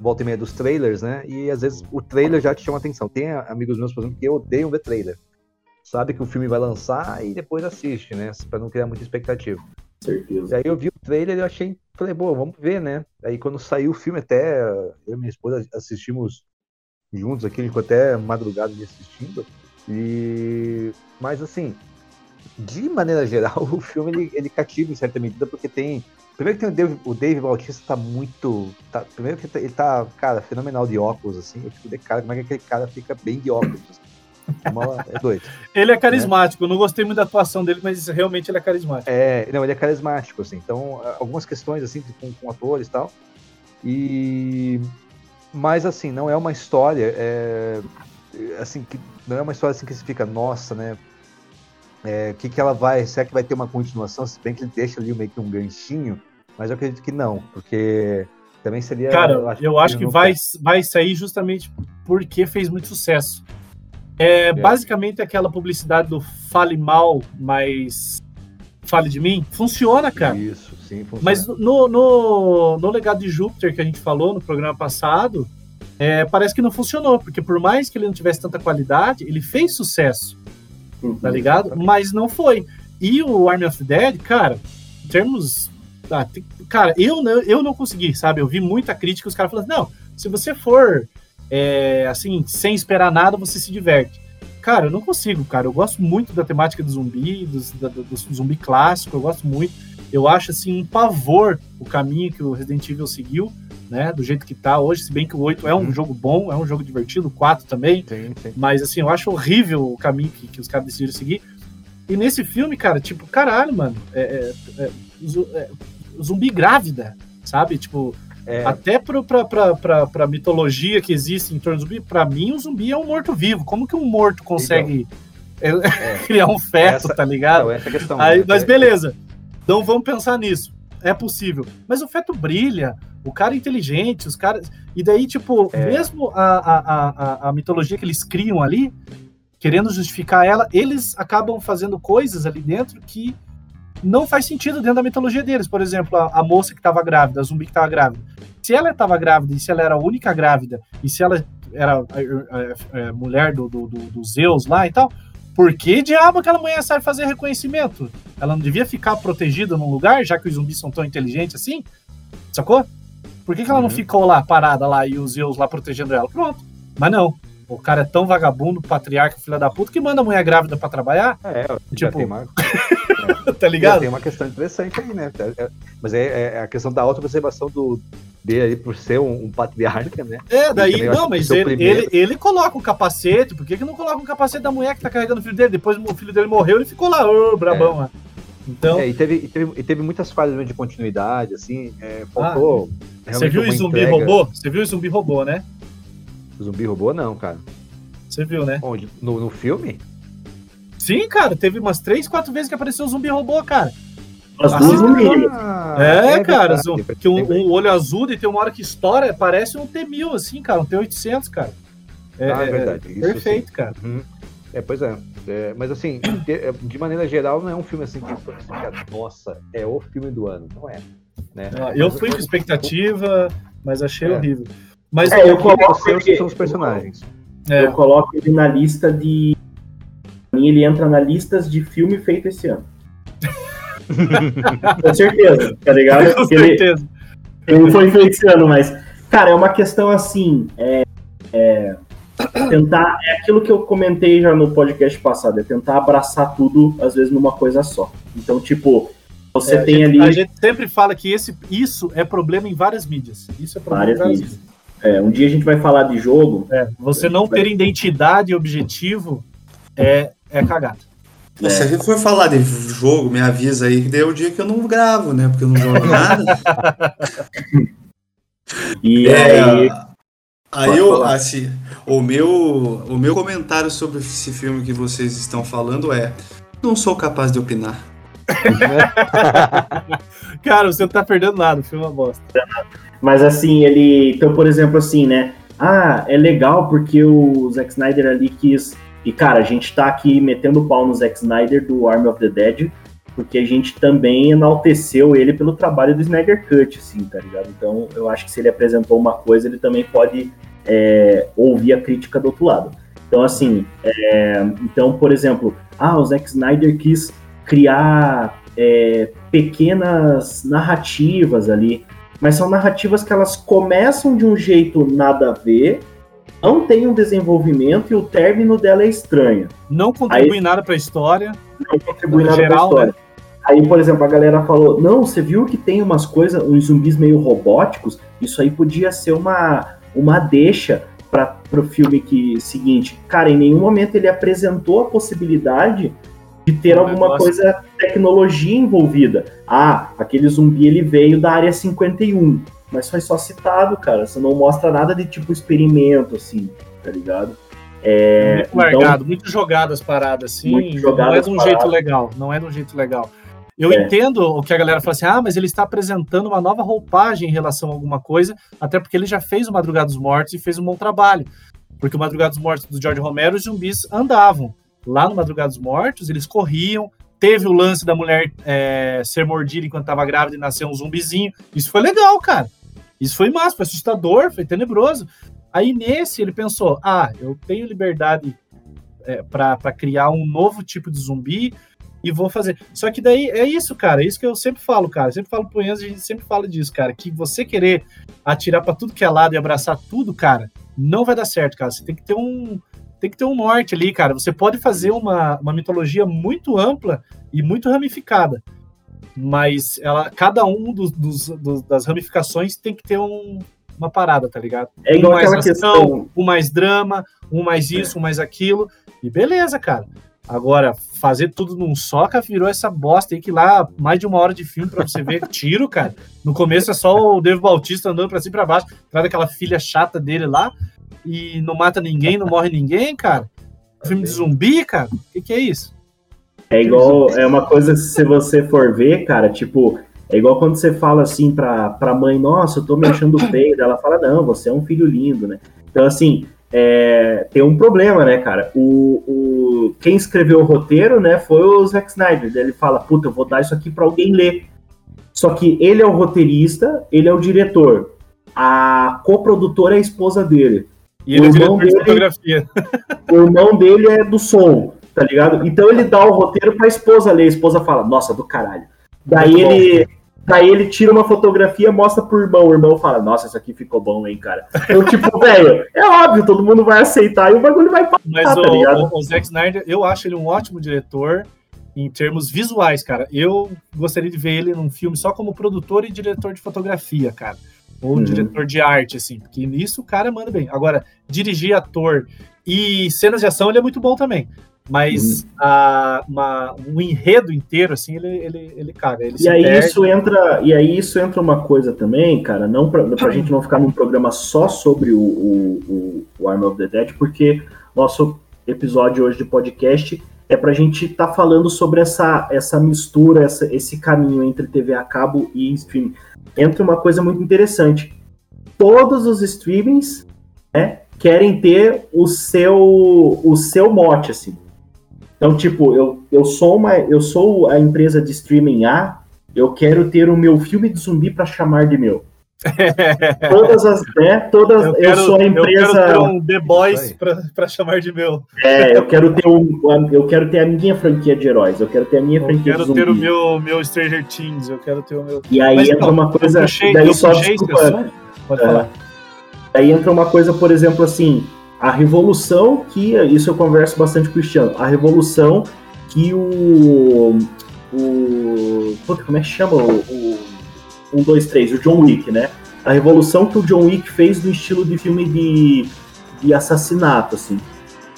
volta e meia dos trailers, né? E às vezes o trailer já te chama atenção. Tem amigos meus, por exemplo, que odeiam ver trailer. Sabe que o filme vai lançar e depois assiste, né? Pra não criar muita expectativa. Certeza. E aí eu vi o trailer e eu achei, falei, boa, vamos ver, né? Aí quando saiu o filme, até eu e minha esposa assistimos juntos aqui, a gente ficou até madrugada assistindo. E. Mas assim, de maneira geral, *laughs* o filme ele, ele cativa em certa medida, porque tem. Primeiro que tem o Dave, o Dave Bautista tá muito. Tá, primeiro que ele tá, cara, fenomenal de óculos, assim. Eu fico de cara, como é que aquele cara fica bem de óculos? Assim. É doido. *laughs* ele é carismático, né? eu não gostei muito da atuação dele, mas realmente ele é carismático. É, não, ele é carismático, assim. Então, algumas questões, assim, com, com atores e tal. E. Mas, assim, não é uma história. É, assim, que não é uma história assim que se fica, nossa, né? é, que, que ela vai. Será que vai ter uma continuação? Se bem que ele deixa ali meio que um ganchinho, mas eu acredito que não, porque também seria. Cara, eu acho, eu acho que, vai, vai sair justamente porque fez muito sucesso. É, é, basicamente aquela publicidade do fale mal, mas fale de mim, funciona, cara. Isso, sim, funciona. Mas no, no, no legado de Júpiter que a gente falou no programa passado, é, parece que não funcionou, porque por mais que ele não tivesse tanta qualidade, ele fez sucesso tá ligado? Mas não foi. E o Army of the Dead, cara, em termos. Ah, cara, eu não, eu não consegui, sabe? Eu vi muita crítica, os caras falando, não, se você for é, assim, sem esperar nada, você se diverte. Cara, eu não consigo, cara. Eu gosto muito da temática do zumbi, do, do, do zumbi clássico, eu gosto muito. Eu acho assim um pavor o caminho que o Resident Evil seguiu né? Do jeito que tá hoje, se bem que o 8 é um uhum. jogo bom, é um jogo divertido, o 4 também. Sim, sim. Mas assim, eu acho horrível o caminho que, que os caras decidiram seguir. E nesse filme, cara, tipo, caralho, mano, é, é, é, é zumbi grávida. sabe? Tipo, é. até pra, pra, pra, pra, pra mitologia que existe em torno do zumbi, pra mim o zumbi é um morto-vivo. Como que um morto consegue então, *laughs* *laughs* criar um feto, essa, tá ligado? Então, essa questão, Aí, né? Mas beleza, então vamos pensar nisso. É possível. Mas o feto brilha, o cara é inteligente, os caras. E daí, tipo, é. mesmo a, a, a, a mitologia que eles criam ali, querendo justificar ela, eles acabam fazendo coisas ali dentro que não faz sentido dentro da mitologia deles. Por exemplo, a, a moça que estava grávida, a zumbi que estava grávida. Se ela estava grávida e se ela era a única grávida, e se ela era a, a, a mulher do, do, do, Zeus lá e tal, por que diabo aquela mulher sabe fazer reconhecimento? Ela não devia ficar protegida num lugar, já que os zumbis são tão inteligentes assim? Sacou? Por que, que ela uhum. não ficou lá parada lá e os Zeus lá protegendo ela? Pronto. Mas não. O cara é tão vagabundo, patriarca, filha da puta, que manda a mulher grávida pra trabalhar. É, tipo. Tem uma... *laughs* tá *laughs* ligado? Tem uma questão interessante aí, né? É, é, mas é, é a questão da autopreservação do, dele aí por ser um, um patriarca, né? É, daí, não, mas ele, ele, ele, coloca um capacete, por que, que não coloca um capacete da mulher que tá carregando o filho dele? Depois o filho dele morreu, ele ficou lá, ô, brabão, é. lá. Então... É, e, teve, e, teve, e teve muitas falhas de continuidade, assim, é, faltou... Ah, você viu o zumbi entrega... robô? Você viu o zumbi robô, né? Zumbi robô, não, cara. Você viu, né? Onde? No, no filme? Sim, cara. Teve umas três, quatro vezes que apareceu o zumbi robô, cara. As duas no meio. É, é, cara. Verdade, um, que um, um, olho azul e tem uma hora que estoura, parece um T1000, assim, cara. Um T800, cara. É, ah, é verdade. Isso, perfeito, sim. cara. Uhum. É, pois é. é. Mas assim, de, é, de, maneira geral, não é um filme assim que, nossa, é o filme do ano. Não é. Né? Ah, eu fui com expectativa, mas achei é. horrível. Mas é, eu coloco que são os personagens. É. Eu coloco ele na lista de. Pra mim, ele entra na listas de filme feito esse ano. *laughs* Com certeza, tá ligado? Com Porque certeza. Ele, não foi feito esse ano, mas. Cara, é uma questão assim. É, é, tentar. É aquilo que eu comentei já no podcast passado, é tentar abraçar tudo, às vezes, numa coisa só. Então, tipo, você é, tem a gente, ali. A gente sempre fala que esse, isso é problema em várias mídias. Isso é problema várias em várias mídias. mídias. É, um dia a gente vai falar de jogo. É, você não ter identidade e objetivo é, é cagado. É. Se a gente for falar de jogo, me avisa aí que daí é o dia que eu não gravo, né? Porque eu não jogo nada. *laughs* e é, aí. Aí eu, assim, o meu, o meu comentário sobre esse filme que vocês estão falando é: não sou capaz de opinar. *laughs* Cara, você não tá perdendo nada, o filme é uma bosta. Mas assim, ele. Então, por exemplo, assim, né? Ah, é legal porque o Zack Snyder ali quis. E, cara, a gente tá aqui metendo pau no Zack Snyder do Army of the Dead, porque a gente também enalteceu ele pelo trabalho do Snyder Cut, assim, tá ligado? Então, eu acho que se ele apresentou uma coisa, ele também pode é, ouvir a crítica do outro lado. Então, assim, é, então, por exemplo, ah, o Zack Snyder quis criar é, pequenas narrativas ali mas são narrativas que elas começam de um jeito nada a ver, não tem um desenvolvimento e o término dela é estranho. Não contribui Aí, nada para a história. Não contribui nada para a história. Né? Aí, por exemplo, a galera falou: não, você viu que tem umas coisas, uns zumbis meio robóticos? Isso aí podia ser uma, uma deixa para o filme que seguinte. Cara, em nenhum momento ele apresentou a possibilidade de ter alguma coisa, tecnologia envolvida. Ah, aquele zumbi ele veio da área 51, mas foi só citado, cara. Você não mostra nada de tipo experimento, assim, tá ligado? É, muito largado, então, muito jogado as paradas, assim. Não é de um jeito legal, não é de um jeito legal. Eu é. entendo o que a galera fala assim, ah, mas ele está apresentando uma nova roupagem em relação a alguma coisa, até porque ele já fez o Madrugada dos Mortos e fez um bom trabalho. Porque o Madrugada dos Mortos do George Romero, os zumbis andavam lá no Madrugada dos Mortos, eles corriam. Teve o lance da mulher é, ser mordida enquanto estava grávida e nascer um zumbizinho. Isso foi legal, cara. Isso foi massa, foi assustador, foi tenebroso. Aí nesse ele pensou: ah, eu tenho liberdade é, para criar um novo tipo de zumbi e vou fazer. Só que daí é isso, cara. É isso que eu sempre falo, cara. Eu sempre falo pro Enzo, a gente sempre fala disso, cara. Que você querer atirar para tudo que é lado e abraçar tudo, cara, não vai dar certo, cara. Você tem que ter um, tem que ter um norte ali, cara. Você pode fazer uma, uma mitologia muito ampla e muito ramificada, mas ela, cada um dos, dos, dos das ramificações tem que ter um, uma parada, tá ligado? É igual um mais ação, questão... um mais drama, um mais isso, é. um mais aquilo, e beleza, cara. Agora, fazer tudo num só, cara, virou essa bosta aí que lá, mais de uma hora de filme pra você ver tiro, cara. No começo é só o Dave Bautista andando pra cima e pra baixo, atrás daquela filha chata dele lá, e não mata ninguém, não morre ninguém, cara. Filme de zumbi, cara? O que, que é isso? É igual, é uma coisa, se você for ver, cara, tipo, é igual quando você fala assim pra, pra mãe, nossa, eu tô me achando feio, ela fala, não, você é um filho lindo, né? Então, assim, é, tem um problema, né, cara? O, o, quem escreveu o roteiro, né, foi o Zack Snyder. Ele fala, puta, eu vou dar isso aqui para alguém ler. Só que ele é o roteirista, ele é o diretor. A coprodutora é a esposa dele. E ele o é diretor dele, de fotografia. *laughs* O irmão dele é do som, tá ligado? Então ele dá o roteiro pra esposa ler. A esposa fala, nossa, do caralho. Daí Muito ele, bom. Daí ele tira uma fotografia, mostra pro irmão. O irmão fala: Nossa, isso aqui ficou bom, hein, cara. Então, tipo, *laughs* velho, é óbvio, todo mundo vai aceitar e o bagulho vai passar, Mas tá o? O, o Zack Snyder, eu acho ele um ótimo diretor em termos visuais, cara. Eu gostaria de ver ele num filme só como produtor e diretor de fotografia, cara. Ou uhum. diretor de arte, assim, porque nisso o cara manda bem. Agora, dirigir ator e cenas de ação, ele é muito bom também mas hum. a, uma, um enredo inteiro, assim, ele, ele, ele caga. Ele e aí perde. isso entra E aí isso entra uma coisa também, cara, não pra, pra gente não ficar num programa só sobre o, o, o Arm of the Dead, porque nosso episódio hoje de podcast é pra gente estar tá falando sobre essa, essa mistura, essa, esse caminho entre TV a cabo e streaming. Entra uma coisa muito interessante. Todos os streamings né, querem ter o seu, o seu mote, assim. Então, tipo, eu, eu sou uma, eu sou a empresa de streaming A, eu quero ter o meu filme de zumbi para chamar de meu. *laughs* todas as, né, todas, eu, quero, eu sou a empresa. Eu quero ter um The Boys para chamar de meu. É, eu quero ter um, eu quero ter a minha franquia de heróis, eu quero ter a minha eu franquia de zumbi. Eu quero ter o meu, meu Stranger Things, eu quero ter o meu. E aí Mas, entra não, uma coisa, puxei, daí só desculpa. Pode é, falar. Aí entra uma coisa, por exemplo, assim, a revolução que, isso eu converso bastante com o Cristiano, a revolução que o. o puta, como é que chama? O, o 1, 2, 3, o John Wick, né? A revolução que o John Wick fez no estilo de filme de, de assassinato, assim.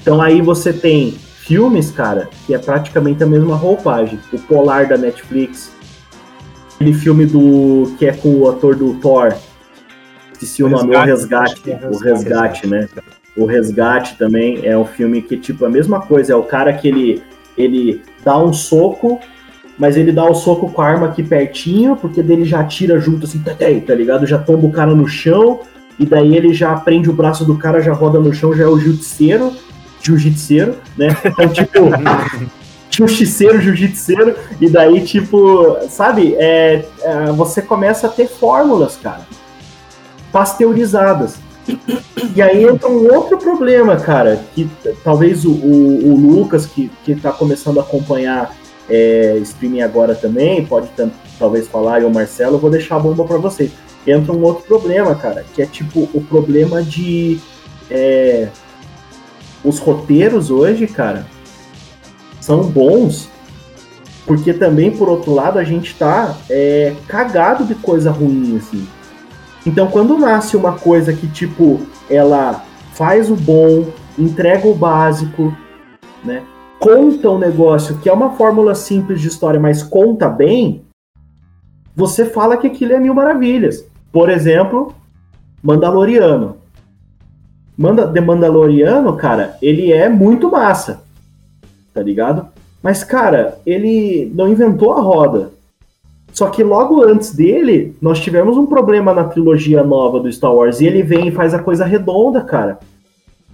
Então aí você tem filmes, cara, que é praticamente a mesma roupagem. O Polar da Netflix, aquele filme do que é com o ator do Thor, esqueci o, nome, o Resgate, o Resgate, né? O Resgate também é um filme que, tipo, a mesma coisa, é o cara que ele, ele dá um soco, mas ele dá o soco com a arma aqui pertinho, porque dele já tira junto assim, tá, tá ligado? Já tomba o cara no chão, e daí ele já prende o braço do cara, já roda no chão, já é o jiu-jitseiro, jiu-jitseiro, né? Então, tipo, *laughs* jiu-jitseiro, jiu-jitseiro, e daí, tipo, sabe, é, é, você começa a ter fórmulas, cara, pasteurizadas. E aí entra um outro problema, cara, que talvez o, o, o Lucas, que, que tá começando a acompanhar é, streaming agora também, pode talvez falar, e o Marcelo, eu vou deixar a bomba para vocês. Entra um outro problema, cara, que é tipo o problema de. É, os roteiros hoje, cara, são bons, porque também, por outro lado, a gente tá é, cagado de coisa ruim, assim. Então, quando nasce uma coisa que, tipo, ela faz o bom, entrega o básico, né? Conta um negócio que é uma fórmula simples de história, mas conta bem, você fala que aquilo é mil maravilhas. Por exemplo, Mandaloriano. Manda, The Mandaloriano, cara, ele é muito massa. Tá ligado? Mas, cara, ele não inventou a roda. Só que logo antes dele, nós tivemos um problema na trilogia nova do Star Wars. E ele vem e faz a coisa redonda, cara.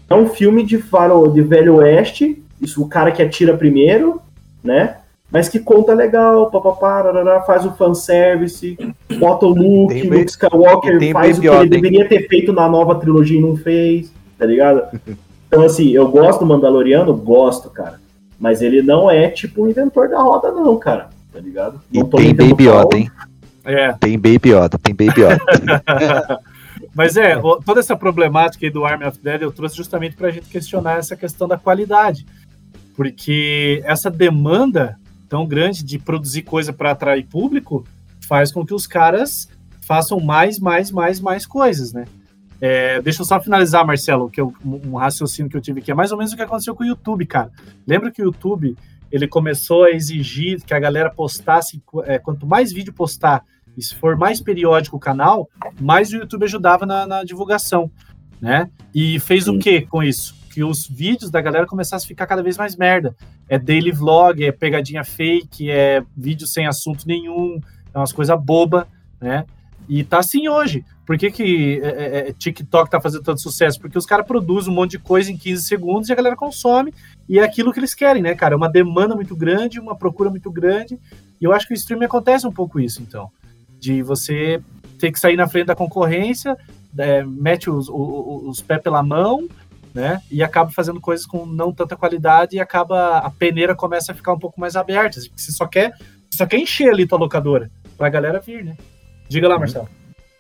É um filme de faro de velho oeste. Isso, o cara que atira primeiro, né? Mas que conta legal, papapá, faz o fanservice, bota o Luke, tem Luke Skywalker faz o que ele deveria ter feito na nova trilogia e não fez, tá ligado? Então, assim, eu gosto do Mandaloriano, gosto, cara. Mas ele não é tipo o inventor da roda, não, cara tá ligado? E tem Baby Yoda, hein? É. Tem Baby Yoda, tem Baby Yoda. *laughs* Mas é, toda essa problemática aí do Army of Dead eu trouxe justamente para a gente questionar essa questão da qualidade. Porque essa demanda tão grande de produzir coisa para atrair público faz com que os caras façam mais, mais, mais, mais coisas, né? É, deixa eu só finalizar, Marcelo, que eu, um raciocínio que eu tive aqui. É mais ou menos o que aconteceu com o YouTube, cara. Lembra que o YouTube ele começou a exigir que a galera postasse, é, quanto mais vídeo postar, e se for mais periódico o canal, mais o YouTube ajudava na, na divulgação, né? E fez Sim. o que com isso? Que os vídeos da galera começassem a ficar cada vez mais merda. É daily vlog, é pegadinha fake, é vídeo sem assunto nenhum, é umas coisas boba, né? E tá assim hoje. Por que, que é, é, é TikTok tá fazendo tanto sucesso? Porque os caras produzem um monte de coisa em 15 segundos e a galera consome, e é aquilo que eles querem, né, cara? É uma demanda muito grande, uma procura muito grande, e eu acho que o streaming acontece um pouco isso, então. De você ter que sair na frente da concorrência, é, mete os, os, os pés pela mão, né? E acaba fazendo coisas com não tanta qualidade e acaba a peneira começa a ficar um pouco mais aberta. Você só quer, você só quer encher ali tua locadora pra galera vir, né? Diga lá. Marcelo.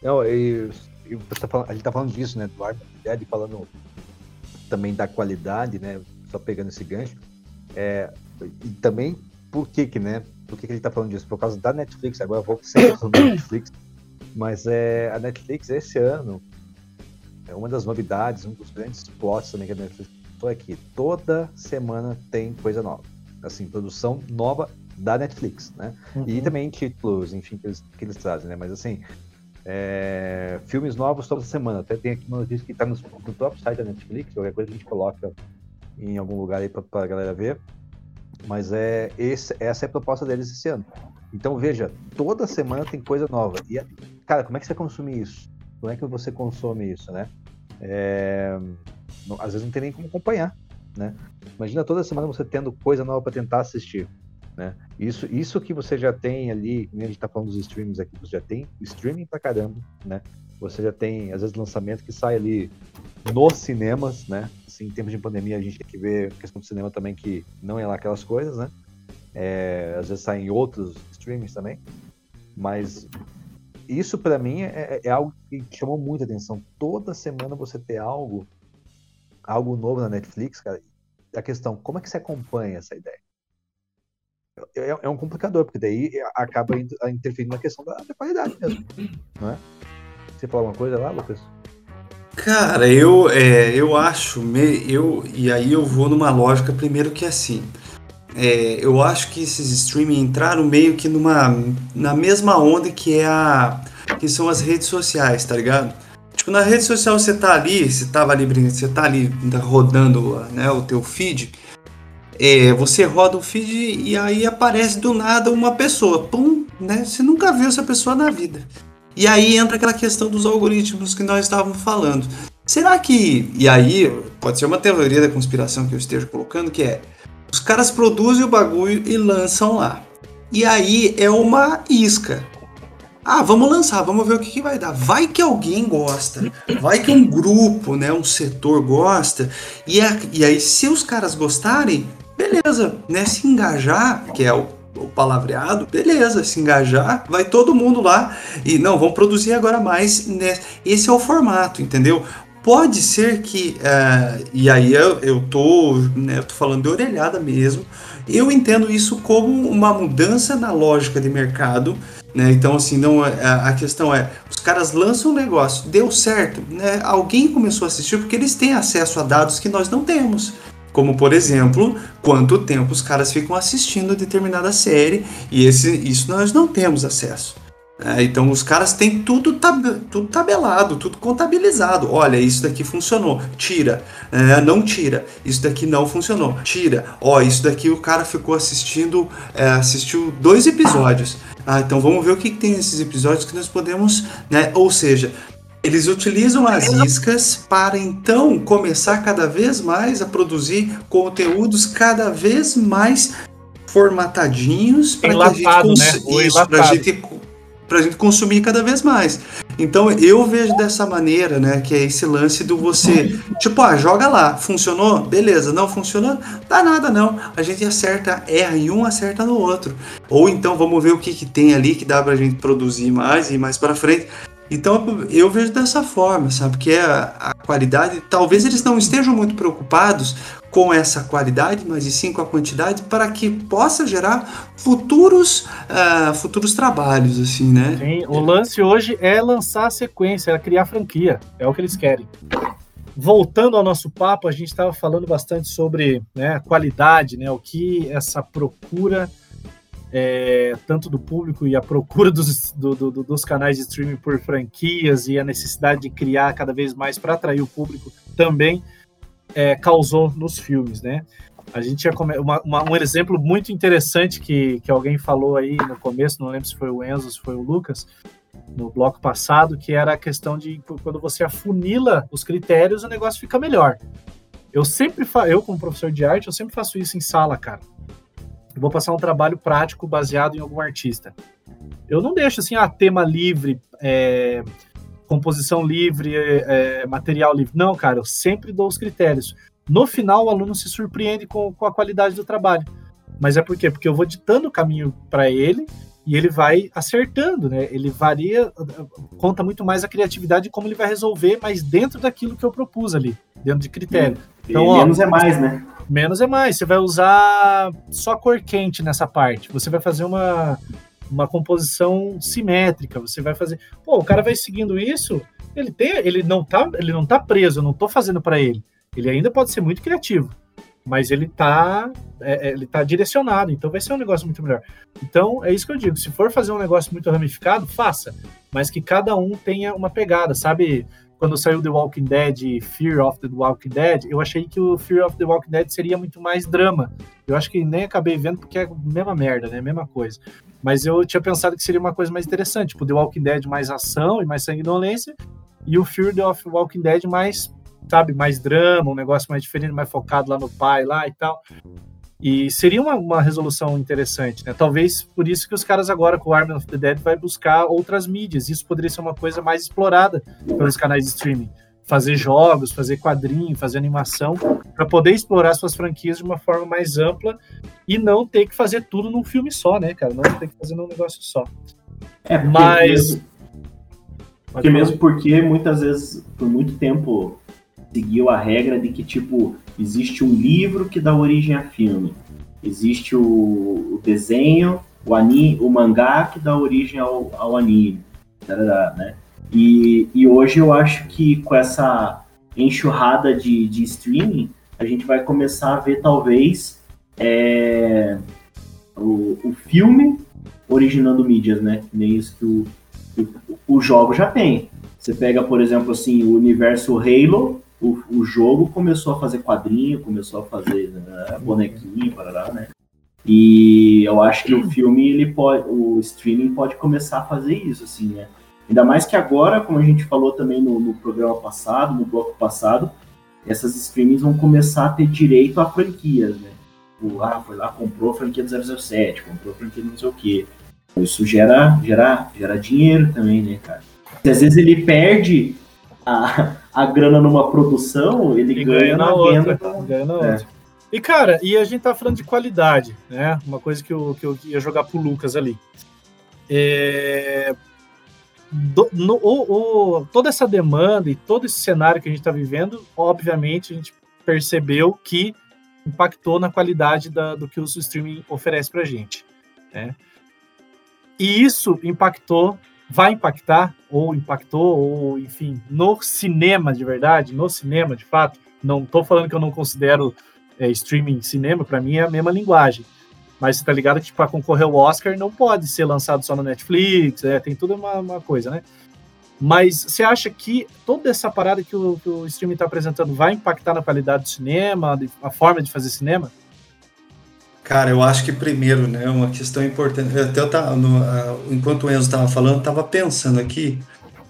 Não, e, e a gente tá falando disso, né, Eduardo? Ed falando também da qualidade, né? Só pegando esse gancho. É, e também, por que que, né? Por que, que ele tá falando disso? Por causa da Netflix. Agora eu vou sempre falando *coughs* da Netflix. Mas é, a Netflix, esse ano, é uma das novidades, um dos grandes plots também que a Netflix é que toda semana tem coisa nova. Assim, produção nova da Netflix, né? Uhum. E também títulos, enfim, que eles, que eles trazem, né? Mas assim, é, filmes novos toda semana. Até tem aqui uma notícia que está no, no próprio site da Netflix, qualquer coisa a gente coloca em algum lugar aí para a galera ver. Mas é esse, essa é a proposta deles esse ano. Então veja, toda semana tem coisa nova. E, cara, como é que você consome isso? Como é que você consome isso, né? É, não, às vezes não tem nem como acompanhar, né? Imagina toda semana você tendo coisa nova para tentar assistir. Né? Isso, isso que você já tem ali, a gente está falando dos streams aqui, você já tem streaming pra caramba, né? Você já tem, às vezes, lançamento que sai ali nos cinemas, né? Assim, em tempos de pandemia, a gente tem que ver a questão do cinema também, que não é lá aquelas coisas, né? É, às vezes saem outros streamings também. Mas isso, para mim, é, é, algo que chamou muita atenção. Toda semana você ter algo, algo novo na Netflix, cara. A questão, como é que você acompanha essa ideia? É, é, um complicador, porque daí acaba interferindo na questão da, da qualidade mesmo. Não é? Você fala alguma coisa lá, Lucas? Cara, eu, é, eu acho, eu, e aí eu vou numa lógica primeiro que é assim. É, eu acho que esses streaming entraram meio que numa na mesma onda que é a que são as redes sociais, tá ligado? Tipo, na rede social você tá ali, você tava ali, você tá ali rodando né, o teu feed, é, você roda o feed e aí aparece do nada uma pessoa. Pum, né? Você nunca viu essa pessoa na vida. E aí entra aquela questão dos algoritmos que nós estávamos falando. Será que. E aí, pode ser uma teoria da conspiração que eu esteja colocando, que é. Os caras produzem o bagulho e lançam lá. E aí é uma isca. Ah, vamos lançar, vamos ver o que, que, vai dar. Vai que alguém gosta, vai que um grupo, né, um setor gosta, e, a, e aí se os caras gostarem, beleza, né? Se engajar, que é o, o palavreado, beleza, se engajar, vai todo mundo lá e não, vamos produzir agora mais. Né? Esse é o formato, entendeu? Pode ser que, uh, e aí eu, eu, tô, né, eu tô falando de orelhada mesmo, eu entendo isso como uma mudança na lógica de mercado, né? Então, assim, não, a, é, a questão é, os caras lançam um negócio, deu certo, né? alguém começou a assistir porque eles têm acesso a dados que nós não temos. Como, por exemplo, quanto tempo os caras ficam assistindo determinada série e esse, isso nós não temos acesso. É, então os caras têm tudo, tab tudo tabelado, tudo contabilizado. Olha, isso daqui funcionou, tira. É, não tira. Isso daqui não funcionou, tira. Ó, isso daqui o cara ficou assistindo, é, assistiu dois episódios. Ah, então vamos ver o que, que tem nesses episódios que nós podemos, né? Ou seja, eles utilizam as iscas para então começar cada vez mais a produzir conteúdos cada vez mais formatadinhos para a gente, né? gente, gente consumir cada vez mais. Então eu vejo dessa maneira, né? Que é esse lance do você, tipo, ah, joga lá, funcionou? Beleza, não funcionou? Dá nada não. A gente acerta, erra em um, acerta no outro. Ou então vamos ver o que, que tem ali que dá pra gente produzir mais e mais para frente. Então eu vejo dessa forma, sabe? Que é a, a, qualidade. Talvez eles não estejam muito preocupados com essa qualidade, mas e sim com a quantidade, para que possa gerar futuros, uh, futuros trabalhos, assim, né? Sim, o lance hoje é lançar a sequência, é criar franquia, é o que eles querem. Voltando ao nosso papo, a gente estava falando bastante sobre né, a qualidade, né, o que essa procura é, tanto do público e a procura dos, do, do, dos canais de streaming por franquias e a necessidade de criar cada vez mais para atrair o público também é, causou nos filmes, né? A gente tinha uma, uma, um exemplo muito interessante que, que alguém falou aí no começo, não lembro se foi o Enzo, se foi o Lucas, no bloco passado, que era a questão de quando você afunila os critérios, o negócio fica melhor. Eu sempre, eu como professor de arte, eu sempre faço isso em sala, cara vou passar um trabalho prático baseado em algum artista. Eu não deixo assim, ah, tema livre, é, composição livre, é, é, material livre. Não, cara, eu sempre dou os critérios. No final, o aluno se surpreende com, com a qualidade do trabalho. Mas é por quê? Porque eu vou ditando o caminho para ele e ele vai acertando, né? Ele varia, conta muito mais a criatividade de como ele vai resolver, mas dentro daquilo que eu propus ali, dentro de critério. Então, ó, menos é mais, né? Menos é mais. Você vai usar só cor quente nessa parte. Você vai fazer uma, uma composição simétrica. Você vai fazer. Pô, o cara vai seguindo isso. Ele tem, ele não tá, ele não tá preso. Eu não tô fazendo para ele. Ele ainda pode ser muito criativo, mas ele tá, é, é, ele tá direcionado. Então vai ser um negócio muito melhor. Então é isso que eu digo. Se for fazer um negócio muito ramificado, faça, mas que cada um tenha uma pegada, sabe? Quando saiu The Walking Dead, Fear of the Walking Dead, eu achei que o Fear of the Walking Dead seria muito mais drama. Eu acho que nem acabei vendo porque é a mesma merda, né? Mesma coisa. Mas eu tinha pensado que seria uma coisa mais interessante, tipo The Walking Dead mais ação e mais sanguinolência, e o Fear of the Walking Dead mais, sabe, mais drama, um negócio mais diferente, mais focado lá no pai lá e tal. E seria uma, uma resolução interessante, né? Talvez por isso que os caras agora com o Army of the Dead vai buscar outras mídias. Isso poderia ser uma coisa mais explorada pelos canais de streaming. Fazer jogos, fazer quadrinho, fazer animação, para poder explorar suas franquias de uma forma mais ampla e não ter que fazer tudo num filme só, né, cara? Não ter que fazer num negócio só. É, mas. Porque mesmo porque muitas vezes, por muito tempo, seguiu a regra de que, tipo, existe um livro que dá origem a filme, existe o, o desenho, o anime, o mangá que dá origem ao, ao anime, né? E, e hoje eu acho que com essa enxurrada de, de streaming, a gente vai começar a ver talvez é, o, o filme originando mídias, né? Nem isso que o, o, o jogo já tem. Você pega, por exemplo, assim, o universo Halo, o, o jogo começou a fazer quadrinho, começou a fazer né, bonequinho, parará, né? E eu acho que o filme, ele pode, o streaming pode começar a fazer isso, assim, né? Ainda mais que agora, como a gente falou também no, no programa passado, no bloco passado, essas streamings vão começar a ter direito a franquias, né? O, ah, foi lá, comprou a franquia do 007, comprou a franquia do não sei o quê. Isso gera, gera, gera dinheiro também, né, cara? E às vezes ele perde a, a grana numa produção, ele ganha, ganha, na, outra, venda. Ganha na é. outra. E, cara, e a gente tá falando de qualidade, né? Uma coisa que eu, que eu ia jogar pro Lucas ali. É... Do, no, o, o, toda essa demanda e todo esse cenário que a gente está vivendo, obviamente, a gente percebeu que impactou na qualidade da, do que o streaming oferece para a gente. Né? E isso impactou vai impactar, ou impactou, ou enfim, no cinema de verdade, no cinema de fato. Não estou falando que eu não considero é, streaming cinema, para mim é a mesma linguagem. Mas você tá ligado que para concorrer ao Oscar não pode ser lançado só no Netflix, é, tem tudo uma, uma coisa, né? Mas você acha que toda essa parada que o, que o streaming está apresentando vai impactar na qualidade do cinema, a forma de fazer cinema? Cara, eu acho que primeiro, né, uma questão importante. Até eu tava, no, enquanto o Enzo estava falando, estava pensando aqui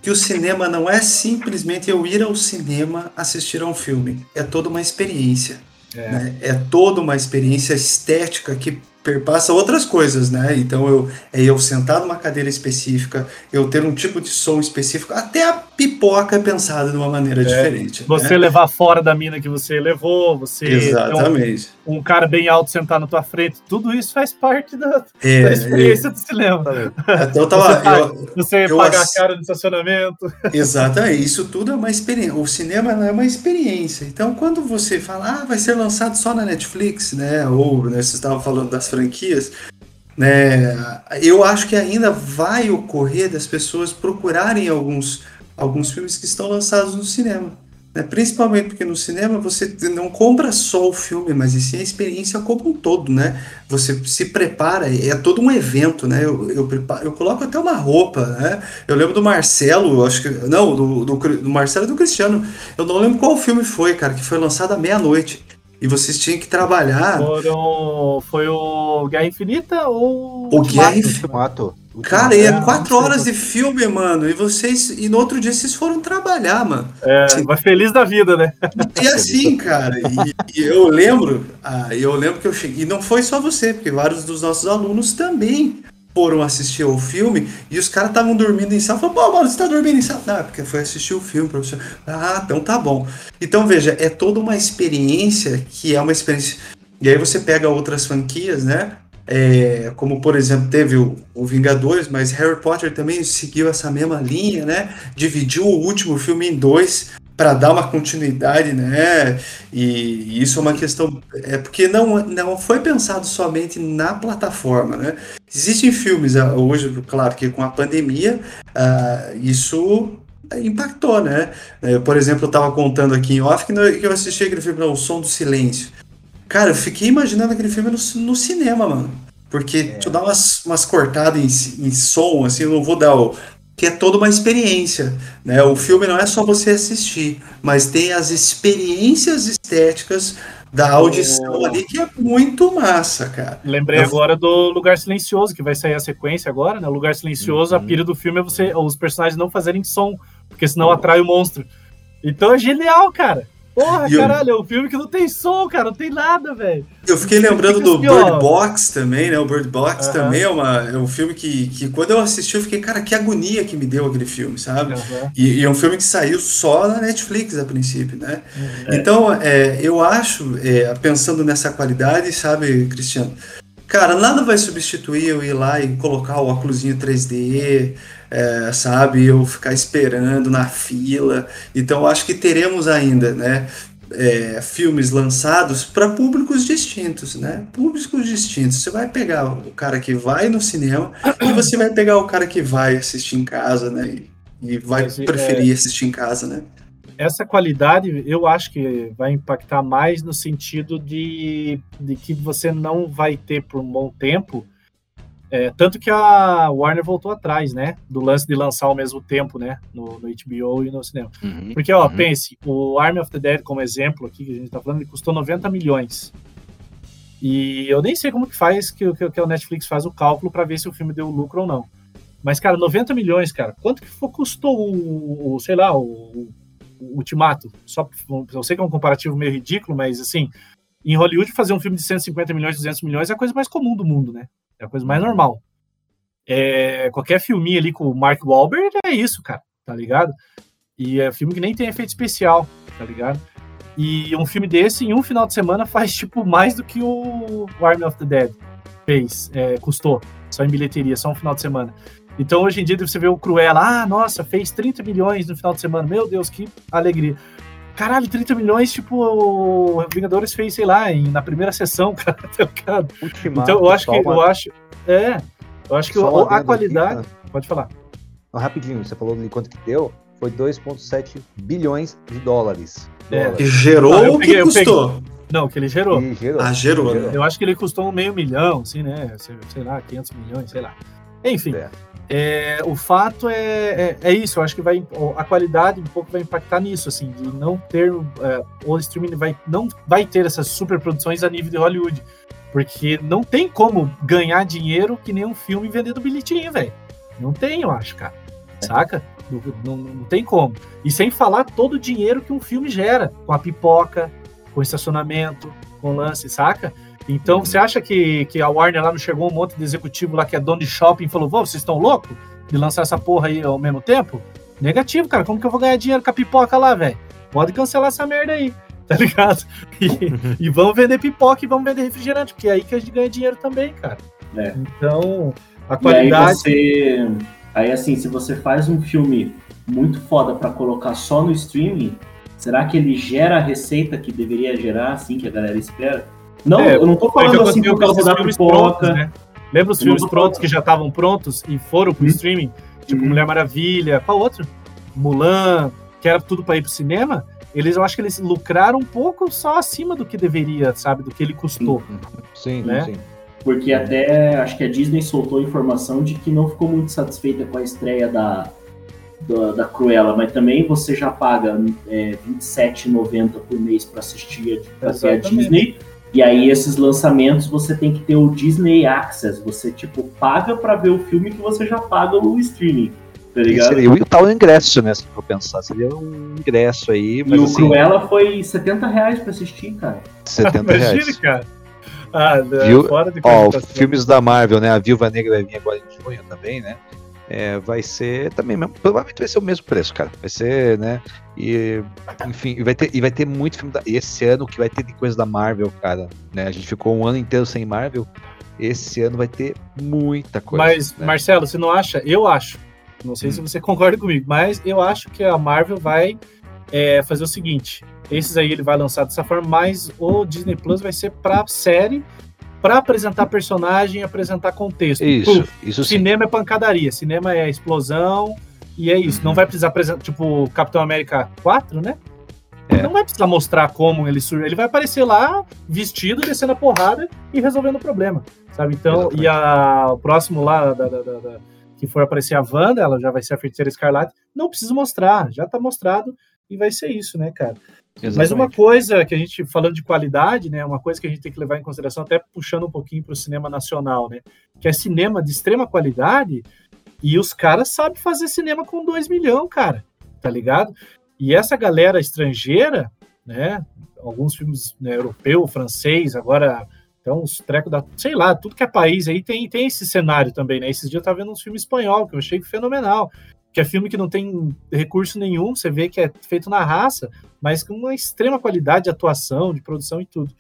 que o cinema não é simplesmente eu ir ao cinema assistir a um filme. É toda uma experiência. É, né? é toda uma experiência estética que perpassa outras coisas, né? Então eu é eu sentar numa cadeira específica, eu ter um tipo de som específico, até a pipoca é pensada de uma maneira é, diferente. Você né? levar fora da mina que você levou, você Exatamente. Um, um, cara bem alto sentar na tua frente, tudo isso faz parte da, é, da experiência é, do cinema. Então tava, você, eu, você eu pagar ass... caro no estacionamento. Exatamente, isso tudo é uma experiência. O cinema é uma experiência. Então quando você fala, ah, vai ser lançado só na Netflix, né? Ou né, vocês estavam falando das franquias, né? Eu acho que ainda vai ocorrer das pessoas procurarem alguns, alguns filmes que estão lançados no cinema. Né? Principalmente porque no cinema você não compra só o filme, mas sim a experiência como um todo, né? Você se prepara, é todo um evento, né? Eu, eu, preparo, eu coloco até uma roupa, né? Eu lembro do Marcelo, acho que. Não, do, do, do Marcelo e do Cristiano. Eu não lembro qual filme foi, cara, que foi lançado à meia-noite e vocês tinham que trabalhar. Foram, foi o Guerra Infinita ou o Guerra Infinita? Cara, é quatro horas de filme, mano. E vocês. E no outro dia vocês foram trabalhar, mano. É, assim, vai feliz da vida, né? E assim, cara, e, e, eu lembro, ah, eu lembro que eu cheguei. E não foi só você, porque vários dos nossos alunos também foram assistir o filme e os caras estavam dormindo em sala. Falaram, pô, mano, você tá dormindo em sala? Não, é porque foi assistir o filme, professor. Ah, então tá bom. Então, veja, é toda uma experiência que é uma experiência. E aí você pega outras franquias, né? É, como por exemplo teve o, o, Vingadores, mas Harry Potter também seguiu essa mesma linha, né? Dividiu o último filme em dois para dar uma continuidade, né? E, isso é uma questão é porque não não foi pensado somente na plataforma, né? Existem filmes ah, hoje, claro que com a pandemia uh, isso impactou, né? É, por exemplo, eu estava contando aqui em off que eu assisti aquele filme, O Som do Silêncio. Cara, eu fiquei imaginando aquele filme no, no cinema, mano. Porque é. tu dá umas, umas cortadas em, em som, assim, eu não vou dar o, que é toda uma experiência. Né? O filme não é só você assistir, mas tem as experiências estéticas da audição oh. ali que é muito massa, cara. Lembrei Eu... agora do Lugar Silencioso, que vai sair a sequência agora, né? Lugar Silencioso, uhum. a pira do filme é você os personagens não fazerem som, porque senão atrai o monstro. Então é genial, cara. Porra, e caralho, eu... é um filme que não tem som, cara, não tem nada, velho. Eu fiquei lembrando do Bird Box também, né? O Bird Box também é, uma, é um filme que, que, quando eu assisti, eu fiquei, cara, que agonia que me deu aquele filme, sabe? E, e, é um filme que saiu só na Netflix a princípio, né? Uhum. Então, é, eu acho, é, pensando nessa qualidade, sabe, Cristiano? Cara, nada vai substituir eu ir lá e colocar o óculos 3D, é, sabe? Eu ficar esperando na fila. Então, acho que teremos ainda, né? É, filmes lançados para públicos distintos, né? Públicos distintos. Você vai pegar o cara que vai no cinema e você vai pegar o cara que vai assistir em casa, né? E, e vai Mas, preferir é... assistir em casa, né? essa qualidade eu acho que vai impactar mais no sentido de, de que você não vai ter por um bom tempo. É, tanto que a Warner voltou atrás, né? Do lance de lançar ao mesmo tempo, né? No, no HBO e no cinema. Uhum, Porque, ó, uhum. pense, o Army of the Dead, como exemplo aqui que a gente tá falando, ele custou 90 milhões. E eu nem sei como que faz, que, que, que o Netflix faz o cálculo para ver se o filme deu lucro ou não. Mas, cara, 90 milhões, cara, quanto que for, custou o, o sei lá, o Ultimato. Só, eu sei que é um comparativo meio ridículo, mas assim, em Hollywood fazer um filme de 150 milhões, 200 milhões é a coisa mais comum do mundo, né? É a coisa mais normal. É, qualquer filminho ali com o Mark Wahlberg é isso, cara, tá ligado? E é filme que nem tem efeito especial, tá ligado? E um filme desse, em um final de semana, *laughs* faz, tipo, mais do que o Army of the Dead fez, é, custou, só em bilheteria, só um final de semana. Então, hoje em dia, você vê o Cruella, ah, nossa, fez 30 milhões no final de semana, meu Deus, que alegria. Caralho, 30 milhões, tipo, o Vingadores fez, sei lá, em, na primeira sessão, *laughs* cara, tá? Ultimato, então, eu acho que, eu acho, é, eu acho que o, a qualidade, aqui, né? pode falar. rapidinho, você falou de quanto que deu, foi 2,7 bilhões de dólares. É. E gerou o que custou? Não, que ele gerou. gerou. Ah, gerou, né? Eu acho que ele custou um meio milhão, assim, né? Sei lá, 500 milhões, sei lá. Enfim, é. É, o fato é, é, é, isso, eu acho que vai a qualidade um pouco vai impactar nisso, assim, de não ter é, o streaming vai não vai ter essas super produções a nível de Hollywood, porque não tem como ganhar dinheiro que nem um filme vendendo bilhetinho, velho. Não tem, eu acho, cara. Saca? Não, não, não, tem como. E sem falar todo o dinheiro que um filme gera, com a pipoca, com o estacionamento, com o lance, saca? Então, você acha que, que a Warner lá não chegou um monte de executivo lá que é dono de shopping e falou: Vô, vocês estão loucos de lançar essa porra aí ao mesmo tempo? Negativo, cara. Como que eu vou ganhar dinheiro com a pipoca lá, velho? Pode cancelar essa merda aí, *laughs* tá ligado? E, e vamos vender pipoca e vamos vender refrigerante, porque é aí que a gente ganha dinheiro também, cara. É. Então, a E aí qualidade. você. Aí assim, se você faz um filme muito foda pra colocar só no streaming, será que ele gera a receita que deveria gerar, assim, que a galera espera? Não, É, eu não tô falando assim por com causa da filmes pipoca. prontos, né? Lembra os Eu filmes prontos falando- que já estavam prontos e foram pro Hum. streaming? Tipo Uhum. Mulher Maravilha, qual outro? Mulan, que era tudo pra ir pro cinema. Eles, eu acho que eles lucraram um pouco só acima do que deveria, sabe? Do que ele custou. Sim, Né? sim. Porque até acho que a Disney soltou informação de que não ficou muito satisfeita com a estreia da, da, da Cruella, mas também você já paga é, R$27,90 por mês para assistir pra a. Disney. E aí esses lançamentos você tem que ter o Disney Access. Você tipo paga para ver o filme que você já paga o streaming, tá E ligado? seria o tal ingresso, né? Se for pensar, seria um ingresso aí, E mas o assim, Cruella foi 70 reais pra assistir, cara. 70 *laughs* Imagine, reais. cara. Ah, Viu? fora de Ó, filmes da Marvel, né? A Viúva Negra vai vir agora em junho também, né? É, vai ser também, mesmo- provavelmente vai ser o mesmo preço, cara. Vai ser, né? E, enfim, e vai ter, e vai ter muito filme da, esse ano que vai ter de coisa da Marvel, cara. Né? A gente ficou um ano inteiro sem Marvel. Esse ano vai ter muita coisa. Mas, né? Marcelo, você não acha? Eu acho. Não sei se Hum. você concorda comigo, mas eu acho que a Marvel vai é, fazer o seguinte: esses aí ele vai lançar dessa forma, mas o Disney Plus vai ser pra série, pra apresentar personagem e apresentar contexto. Isso, Puf, isso sim. cinema é pancadaria, cinema é explosão, e é isso. Uhum. Não vai precisar apresentar, tipo, Capitão América 4, né? É. Não vai precisar mostrar como ele surge. Ele vai aparecer lá, vestido, descendo a porrada e resolvendo o problema. Sabe? Então, Exatamente. e a, o próximo lá da, da- da- da- que for aparecer a Wanda, ela já vai ser a feiticeira escarlate. Não precisa mostrar, já tá mostrado e vai ser isso, né, cara? Mas uma Exatamente. coisa que a gente, falando de qualidade, né, uma coisa que a gente tem que levar em consideração, até puxando um pouquinho para o cinema nacional, né, que é cinema de extrema qualidade e os caras sabem fazer cinema com 2 milhões, cara, tá ligado? E essa galera estrangeira, né, alguns filmes né, europeu, francês, agora então os trecos da, sei lá, tudo que é país aí tem, tem esse cenário também, né? Esses dias eu tava vendo uns filmes espanhol que eu achei fenomenal, que é filme que não tem recurso nenhum, você vê que é feito na raça, mas com uma extrema qualidade de atuação, de produção e tudo.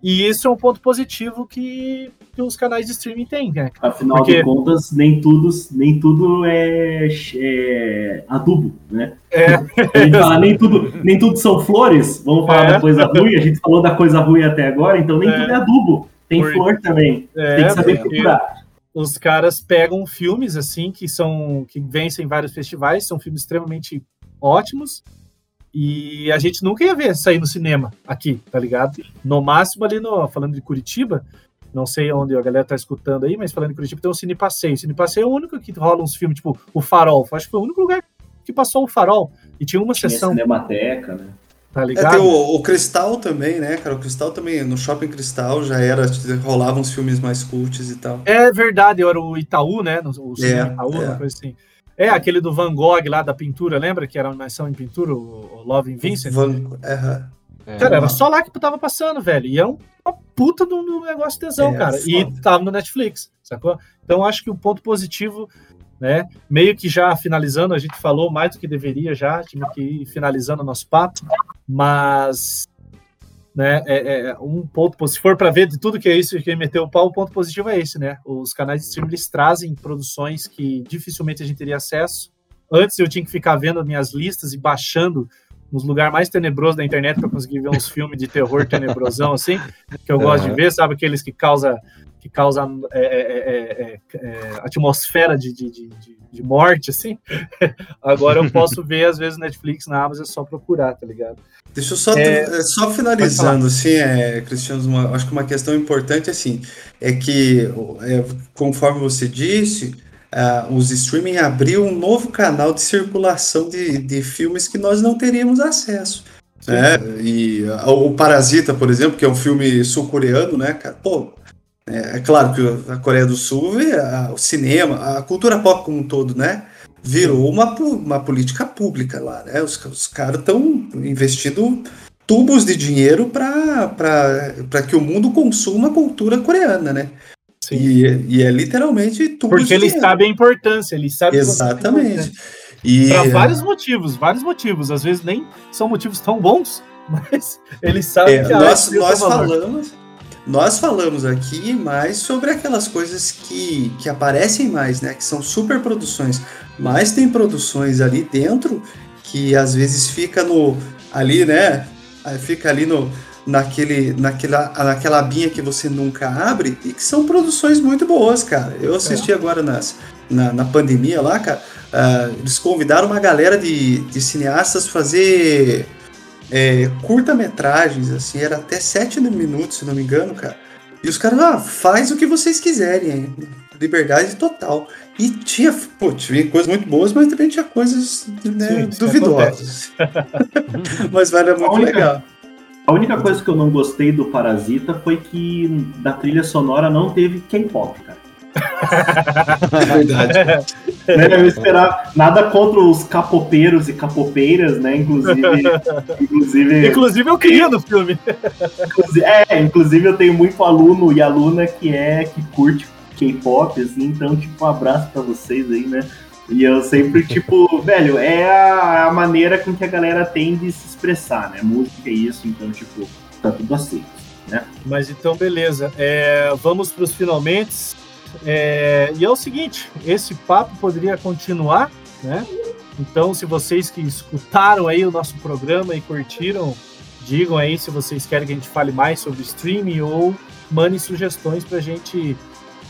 E isso é um ponto positivo que, que os canais de streaming têm, né? Afinal Porque- de contas, nem tudo, nem tudo é, é adubo, né? É, *laughs* fala, nem tudo, nem tudo são flores, vamos falar É. da coisa ruim, a gente falou da coisa ruim até agora, então nem É. tudo é adubo. Tem Por- flor também. é, Tem que saber procurar. Os caras pegam filmes assim que são que vencem vários festivais, são filmes extremamente ótimos. E a gente nunca ia ver sair no cinema aqui, tá ligado? No máximo ali no falando de Curitiba, não sei onde a galera tá escutando aí, mas falando de Curitiba tem o Cine Passeio. O Cine Passeio é o único que rola uns filmes, tipo O Farol. Acho que foi o único lugar que passou o Farol e tinha uma Tinha sessão, Cinemateca, né? Tá É, ligado? tem o, o Cristal também, né, cara? O Cristal também, no Shopping Cristal já era, rolavam uns filmes mais cults e tal. É verdade, era o Itaú, né? O É, Itaú, é. uma coisa assim. É, aquele do Van Gogh lá da pintura, lembra? Que era uma animação em pintura, o o Love in Vincent? Van- aham. É, Cara, era só lá que tava passando, velho. E é um- uma puta do, do negócio tesão, É, cara. foda. E tava no Netflix, sacou? Então acho que o ponto positivo, né? Meio que já finalizando, a gente falou mais do que deveria já, tinha que ir finalizando o nosso papo, mas. Né, é, é um ponto, se for para ver de tudo que é isso que meteu o pau, o ponto positivo é esse, né? Os canais de streaming eles trazem produções que dificilmente a gente teria acesso. Antes eu tinha que ficar vendo as minhas listas e baixando nos lugares mais tenebrosos da internet para conseguir ver uns *laughs* filmes de terror tenebrosão assim, que eu gosto de Aham. ver, sabe? Aqueles que causa que causa é, é, é, é, é, atmosfera de, de, de, de- morte, assim. *laughs* Agora eu posso *laughs* ver, às vezes, Netflix na Amazon, é só procurar, tá ligado? Deixa eu só, É, é, só finalizando, assim, é, Cristiano, uma- acho que uma questão importante, assim, é que, é, conforme você disse, ah, os streaming abriu um novo canal de circulação de, de filmes que nós não teríamos acesso. Né? E ah, o Parasita, por exemplo, que é um filme sul-coreano, né, cara? Pô, é, é claro que a Coreia do Sul, a- o cinema, a cultura pop como um todo, né? Virou uma, uma política pública lá, né? Os, os caras estão investindo tubos de dinheiro para que o mundo consuma a cultura coreana, né? E, e, é literalmente tubos Porque ele sabe a importância, ele sabe Exatamente. E... Para vários motivos, vários motivos. Às vezes nem são motivos tão bons, *laughs* mas ele sabe é, que a nós, nós falamos nós falamos aqui mais sobre aquelas coisas que, que aparecem mais, né? Que são super produções. Mas tem produções ali dentro que às vezes fica no. ali, né? Fica ali no, naquele, naquela, naquela abinha que você nunca abre e que são produções muito boas, cara. Eu assisti é. agora nas, na, na pandemia lá, cara. Uh, eles convidaram uma galera de, de cineastas fazer é, curta-metragens, assim, era até sete minutos, se não me engano, cara. E os caras, ah, faz o que vocês quiserem, hein? liberdade total. E tinha, pô, tinha coisas muito boas, mas também tinha coisas né, Sim, duvidosas. *laughs* mas era muito única, legal. A única coisa que eu não gostei do Parasita foi que da trilha sonora não teve K-pop, cara. *laughs* É verdade. *laughs* *laughs* né, eu esperar nada contra os capopeiros e capopeiras, né? Inclusive. *laughs* Inclusive, inclusive eu queria no filme. Inclusive, é, inclusive eu tenho muito aluno e aluna que é que curte K-pop, assim, então, tipo, um abraço pra vocês aí, né? E eu sempre, tipo, *laughs* velho, é a, a, maneira com que a galera tem de se expressar, né? Música é isso, então, tipo, tá tudo aceito, né? Mas então, beleza. É, vamos pros finalmente. É, e é o seguinte, esse papo poderia continuar, né? Então, se vocês que escutaram aí o nosso programa e curtiram, digam aí se vocês querem que a gente fale mais sobre streaming ou mandem sugestões para a gente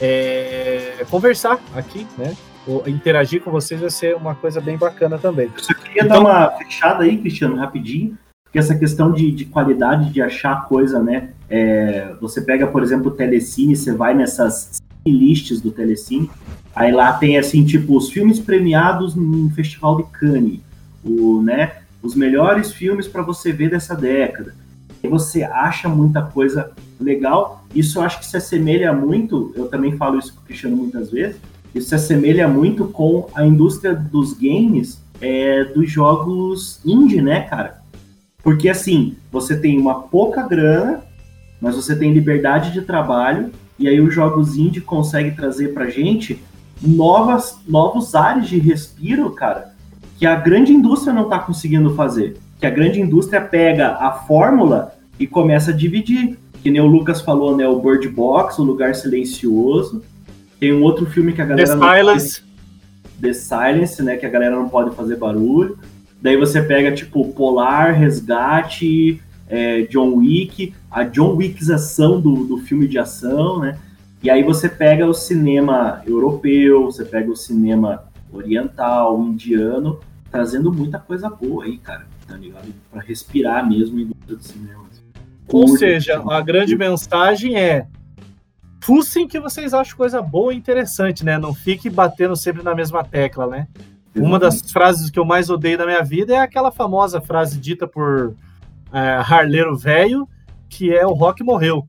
é, conversar aqui, né? Ou interagir com vocês vai ser uma coisa bem bacana também. Eu só queria então, dar uma fechada aí, Cristiano, rapidinho, porque essa questão de, de qualidade de achar coisa, né? É, você pega, por exemplo, o Telecine, você vai nessas lists do Telecine. Aí lá tem assim, tipo, os filmes premiados no Festival de Cannes, o, né, os melhores filmes para você ver dessa década. E você acha muita coisa legal. Isso eu acho que se assemelha muito, eu também falo isso com o Cristiano muitas vezes, isso se assemelha muito com a indústria dos games, é, dos jogos indie, né, cara? Porque assim, você tem uma pouca grana, mas você tem liberdade de trabalho e aí os jogos indie conseguem trazer pra gente novas, novos ares de respiro, cara, que a grande indústria não tá conseguindo fazer. Que a grande indústria pega a fórmula e começa a dividir. Que nem o Lucas falou, né? O Bird Box, o Lugar Silencioso. Tem um outro filme que a galera. The Silence. Pode... The Silence, né? Que a galera não pode fazer barulho. Daí você pega, tipo, Polar, Resgate, é, John Wick, a John Wickização do, do filme de ação, né? E aí você pega o cinema europeu, você pega o cinema oriental, indiano, trazendo muita coisa boa aí, cara, tá ligado? Pra respirar mesmo em indústria do cinema. Ou Curte, seja, a grande mensagem é fussem que vocês acham coisa boa e interessante, né? Não fique batendo sempre na mesma tecla, né? Uma das frases que eu mais odeio da minha vida é aquela famosa frase dita por é, harleiro velho, que é o rock morreu.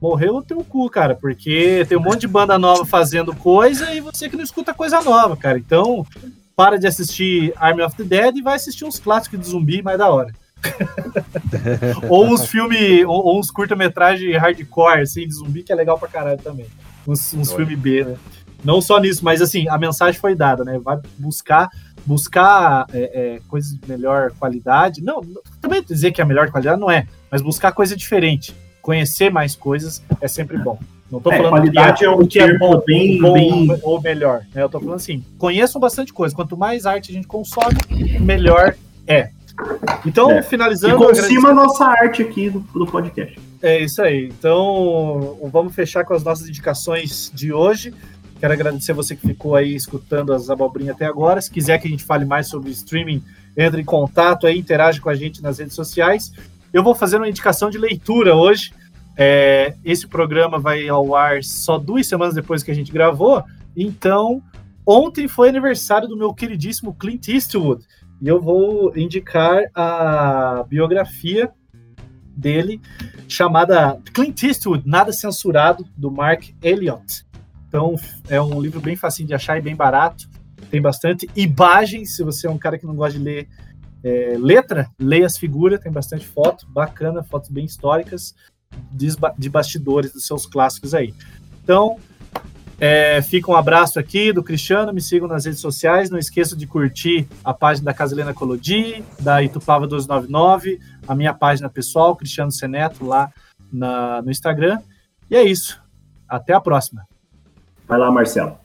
Morreu o teu cu, cara, porque tem um monte de banda nova fazendo coisa e você que não escuta coisa nova, cara. Então, para de assistir Army of the Dead e vai assistir uns clássicos de zumbi mais da hora. *laughs* ou uns filmes, ou, ou, uns curta-metragem hardcore, assim, de zumbi, que é legal pra caralho também. Uns, uns filmes B, né? Não só nisso, mas assim, a mensagem foi dada, né? Vai buscar buscar é, é, coisas de melhor qualidade. Não, também dizer que a melhor qualidade não é, mas buscar coisa diferente. Conhecer mais coisas é sempre bom. Não tô é, falando qualidade que é, é um que é bom, bem, bom bem... ou melhor. Né? Eu tô falando assim, conheçam bastante coisa. Quanto mais arte a gente consome, melhor é. Então, é. finalizando. E consima a nossa arte aqui do, do podcast. É isso aí. Então, vamos fechar com as nossas indicações de hoje. Quero agradecer você que ficou aí escutando as abobrinhas até agora. Se quiser que a gente fale mais sobre streaming, entre em contato aí, interage com a gente nas redes sociais. Eu vou fazer uma indicação de leitura hoje. É, esse programa vai ao ar só duas semanas depois que a gente gravou. Então, ontem foi aniversário do meu queridíssimo Clint Eastwood. E eu vou indicar a biografia dele, chamada Clint Eastwood, Nada Censurado, do Mark Elliott. Então é um livro bem facinho de achar e bem barato. Tem bastante imagens, se você é um cara que não gosta de ler é, letra, leia as figuras, tem bastante foto, bacana, fotos bem históricas de, de bastidores dos seus clássicos aí. Então, é, fica um abraço aqui do Cristiano, me sigam nas redes sociais, não esqueça de curtir a página da Casilena Colodi, da Itupava 1299, a minha página pessoal, Cristiano Seneto, lá na, no Instagram. E é isso. Até a próxima. Vai lá, Marcelo.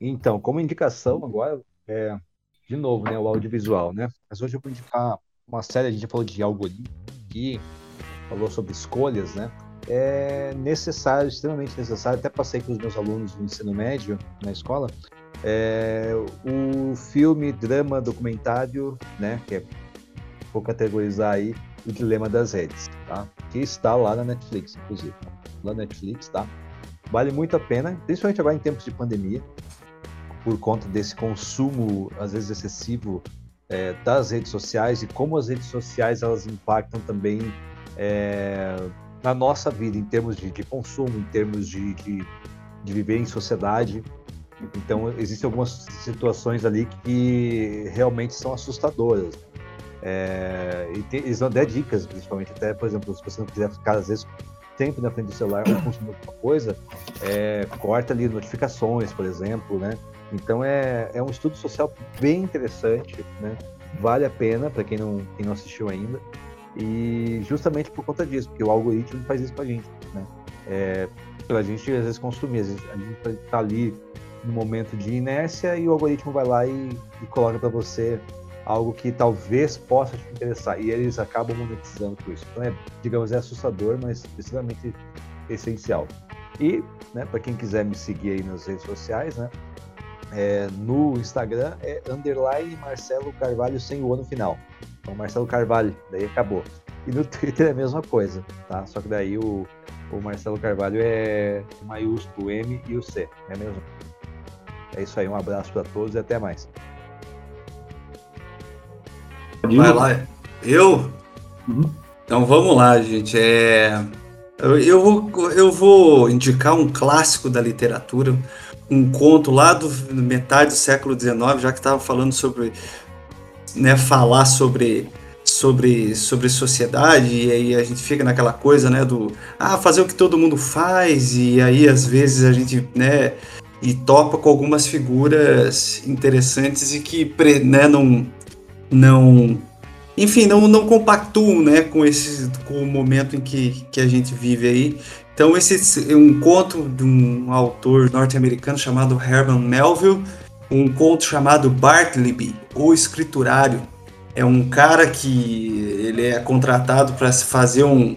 Então, como indicação agora, é, de novo, né, o audiovisual, né? Mas hoje eu vou indicar uma série, a gente já falou de algoritmo aqui, falou sobre escolhas, né? É necessário, extremamente necessário, até passei com os meus alunos no ensino médio, na escola, é, o filme, drama, documentário, né, que é, vou categorizar aí, o Dilema das Redes, tá? Que está lá na Netflix, inclusive. Lá na Netflix, tá? Vale muito a pena, principalmente agora em tempos de pandemia, por conta desse consumo, às vezes excessivo, é, das redes sociais e como as redes sociais elas impactam também é, na nossa vida, em termos de, de consumo, em termos de, de, de, viver em sociedade. Então, existem algumas situações ali que realmente são assustadoras. É, e tem, eles dão até dicas, principalmente, até, por exemplo, se você não quiser ficar, às vezes, sempre na frente do celular ou consumindo alguma coisa, é, corta ali notificações, por exemplo, né? Então é, é um estudo social bem interessante, né? Vale a pena para quem não, quem não assistiu ainda. E justamente por conta disso, porque o algoritmo faz isso com a gente, né? É, pra gente às vezes consumir, às vezes a gente tá ali no momento de inércia e o algoritmo vai lá e, e coloca para você algo que talvez possa te interessar e eles acabam monetizando com isso. Então é, digamos, é assustador, mas extremamente essencial. E, né, para quem quiser me seguir aí nas redes sociais, né, é, no Instagram é underline Marcelo Carvalho sem o O no final. Então, Marcelo Carvalho, daí acabou. E no *laughs* Twitter é a mesma coisa, tá? Só que daí o, o Marcelo Carvalho é maiúsculo M e o C, é mesmo. É isso aí, um abraço para todos e até mais. Vai lá, eu? Uhum. Então vamos lá, gente. É... Eu, eu, vou, eu vou indicar um clássico da literatura, um conto lá do metade do século XIX, já que estava falando sobre, né, falar sobre sobre sobre sociedade e aí a gente fica naquela coisa, né, do ah, fazer o que todo mundo faz e aí às vezes a gente, né, e topa com algumas figuras interessantes e que, né, não não enfim, não, não compactuam, né, com esse com o momento em que, que a gente vive aí. Então, esse é um conto de um autor norte-americano chamado Herman Melville, um conto chamado Bartleby, o escriturário. É um cara que ele é contratado para fazer um,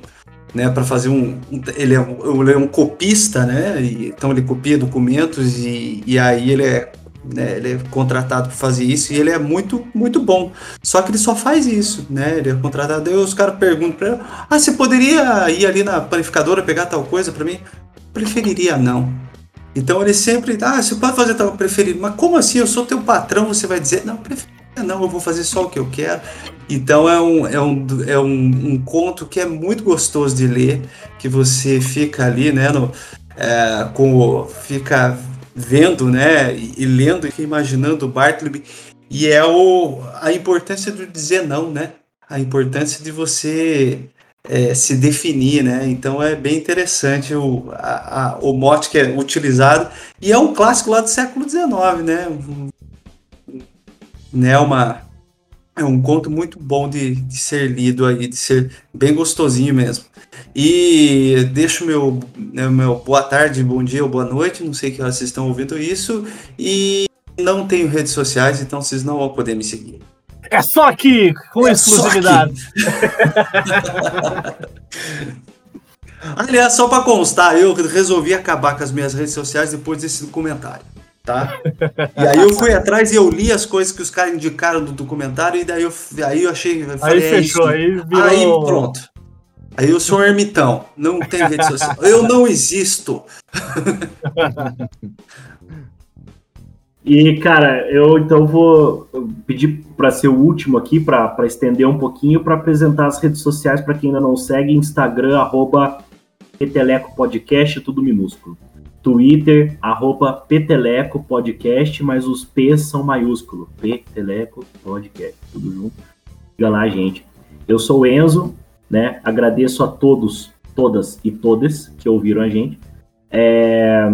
né, para fazer um, ele é, ele é um copista, né, então ele copia documentos e, e aí ele é né? Ele é contratado para fazer isso e ele é muito, muito bom. Só que ele só faz isso, né? Ele é contratado. Aí os caras perguntam para ele: Ah, você poderia ir ali na panificadora pegar tal coisa para mim? Preferiria não. Então ele sempre, ah, você pode fazer tal preferido, mas como assim? Eu sou teu patrão, você vai dizer, não, preferiria não, eu vou fazer só o que eu quero. Então é um, é um, é um, um conto que é muito gostoso de ler, que você fica ali, né, no, é, com, fica vendo, né, e, lendo e imaginando o Bartleby, e é o, a importância de dizer não, né? A importância de você é, se definir, né? Então é bem interessante o, a, a, o mote que é utilizado e é um clássico lá do século XIX, né? Né uma, é um conto muito bom de, de ser lido aí, de ser bem gostosinho mesmo. E deixo meu, né, meu boa tarde, bom dia ou boa noite, não sei que horas vocês estão ouvindo isso. E não tenho redes sociais, então vocês não vão poder me seguir. É só aqui, com é exclusividade. *laughs* Aliás, só para constar, eu resolvi acabar com as minhas redes sociais depois desse documentário, tá? E aí eu fui atrás e eu li as coisas que os caras indicaram do documentário e daí eu, aí eu achei... Eu falei, aí é fechou, é aí virou... Aí pronto. Aí eu sou um ermitão, não tenho rede social. Eu não existo. *laughs* E, cara, eu então vou pedir para ser o último aqui, para estender um pouquinho, para apresentar as redes sociais para quem ainda não segue: Instagram, arroba Reteleco Podcast, tudo minúsculo. Twitter, arroba Peteleco Podcast, mas os P's são maiúsculos. Peteleco Podcast, tudo junto. Siga lá, gente. Eu sou o Enzo, né? Agradeço a todos, todas e todas que ouviram a gente é,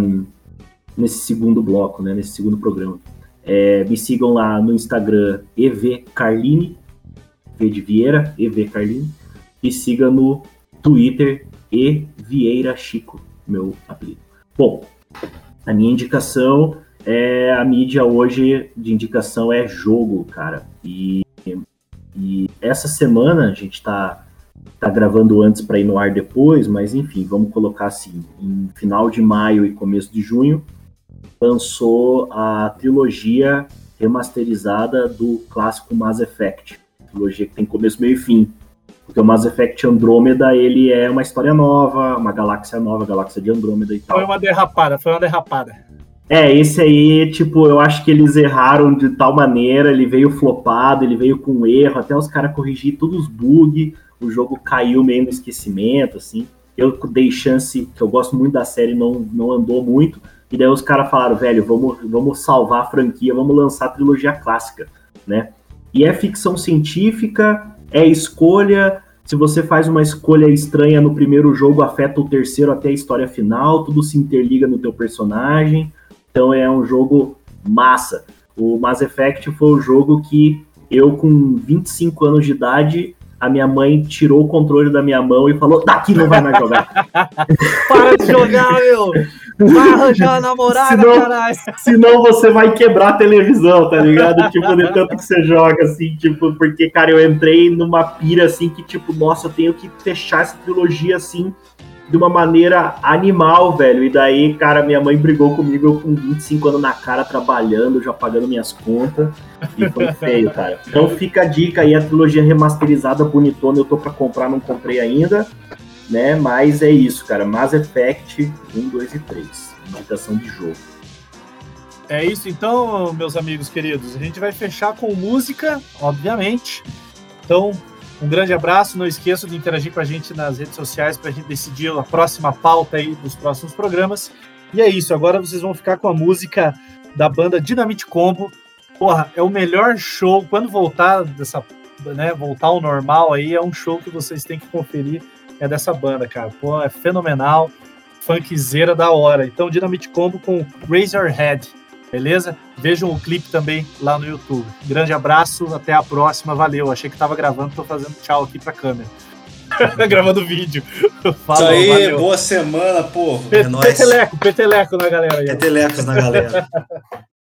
nesse segundo bloco, né? Nesse segundo programa. É, me sigam lá no Instagram evcarline, V de Vieira, evcarline, e siga no Twitter e Vieira Chico, meu apelido. Bom, a minha indicação é a mídia hoje de indicação é jogo, cara. E, e essa semana a gente está tá gravando antes para ir no ar depois, mas enfim, vamos colocar assim, em final de maio e começo de junho lançou a trilogia remasterizada do clássico Mass Effect, trilogia que tem começo, meio e fim. Porque o Mass Effect Andrômeda, ele é uma história nova, uma galáxia nova, galáxia de Andrômeda e tal. Foi uma derrapada, foi uma derrapada. É, esse aí, tipo, eu acho que eles erraram de tal maneira, ele veio flopado, ele veio com erro, até os caras corrigir todos os bugs, o jogo caiu meio no esquecimento, assim. Eu dei chance, que eu gosto muito da série, não, não andou muito, e daí os caras falaram, velho, vamos, vamos salvar a franquia, vamos lançar a trilogia clássica, né? E é ficção científica, é escolha. Se você faz uma escolha estranha no primeiro jogo, afeta o terceiro até a história final, tudo se interliga no teu personagem. Então é um jogo massa. O Mass Effect foi o jogo que eu, com 25 anos de idade, a minha mãe tirou o controle da minha mão e falou: daqui não vai mais jogar. *laughs* Para de jogar, meu! Vai *laughs* arranjar namorada, senão, caralho! Senão você vai quebrar a televisão, tá ligado? tipo, de tanto que você joga, assim, tipo, porque, cara, eu entrei numa pira assim que, tipo, nossa, eu tenho que fechar essa trilogia assim de uma maneira animal, velho. E daí, cara, minha mãe brigou comigo eu com 25 anos na cara, trabalhando, já pagando minhas contas. E foi feio, cara. Então fica a dica aí, a trilogia remasterizada, bonitona, eu tô pra comprar, não comprei ainda. Né? Mas é isso, cara. Mass Effect 1, 2 e 3. Indicação de jogo. É isso então, meus amigos queridos. A gente vai fechar com música, obviamente. Então, um grande abraço, não esqueça de interagir com a gente nas redes sociais para a gente decidir a próxima pauta aí dos próximos programas. E é isso, agora vocês vão ficar com a música da banda Dynamite Combo. Porra, é o melhor show quando voltar dessa, né, voltar ao normal aí, é um show que vocês têm que conferir é dessa banda, cara. Pô, é fenomenal, funkzeira da hora. Então, Dynamite Combo com Raise Your Head beleza? Vejam o clipe também lá no YouTube. Grande abraço, até a próxima, valeu. Achei que tava gravando, tô fazendo tchau aqui pra câmera. *laughs* Gravando vídeo. Falou, Isso aí, valeu. boa semana, pô. Pe é peteleco, peteleco na galera aí. Petelecos na galera. *laughs*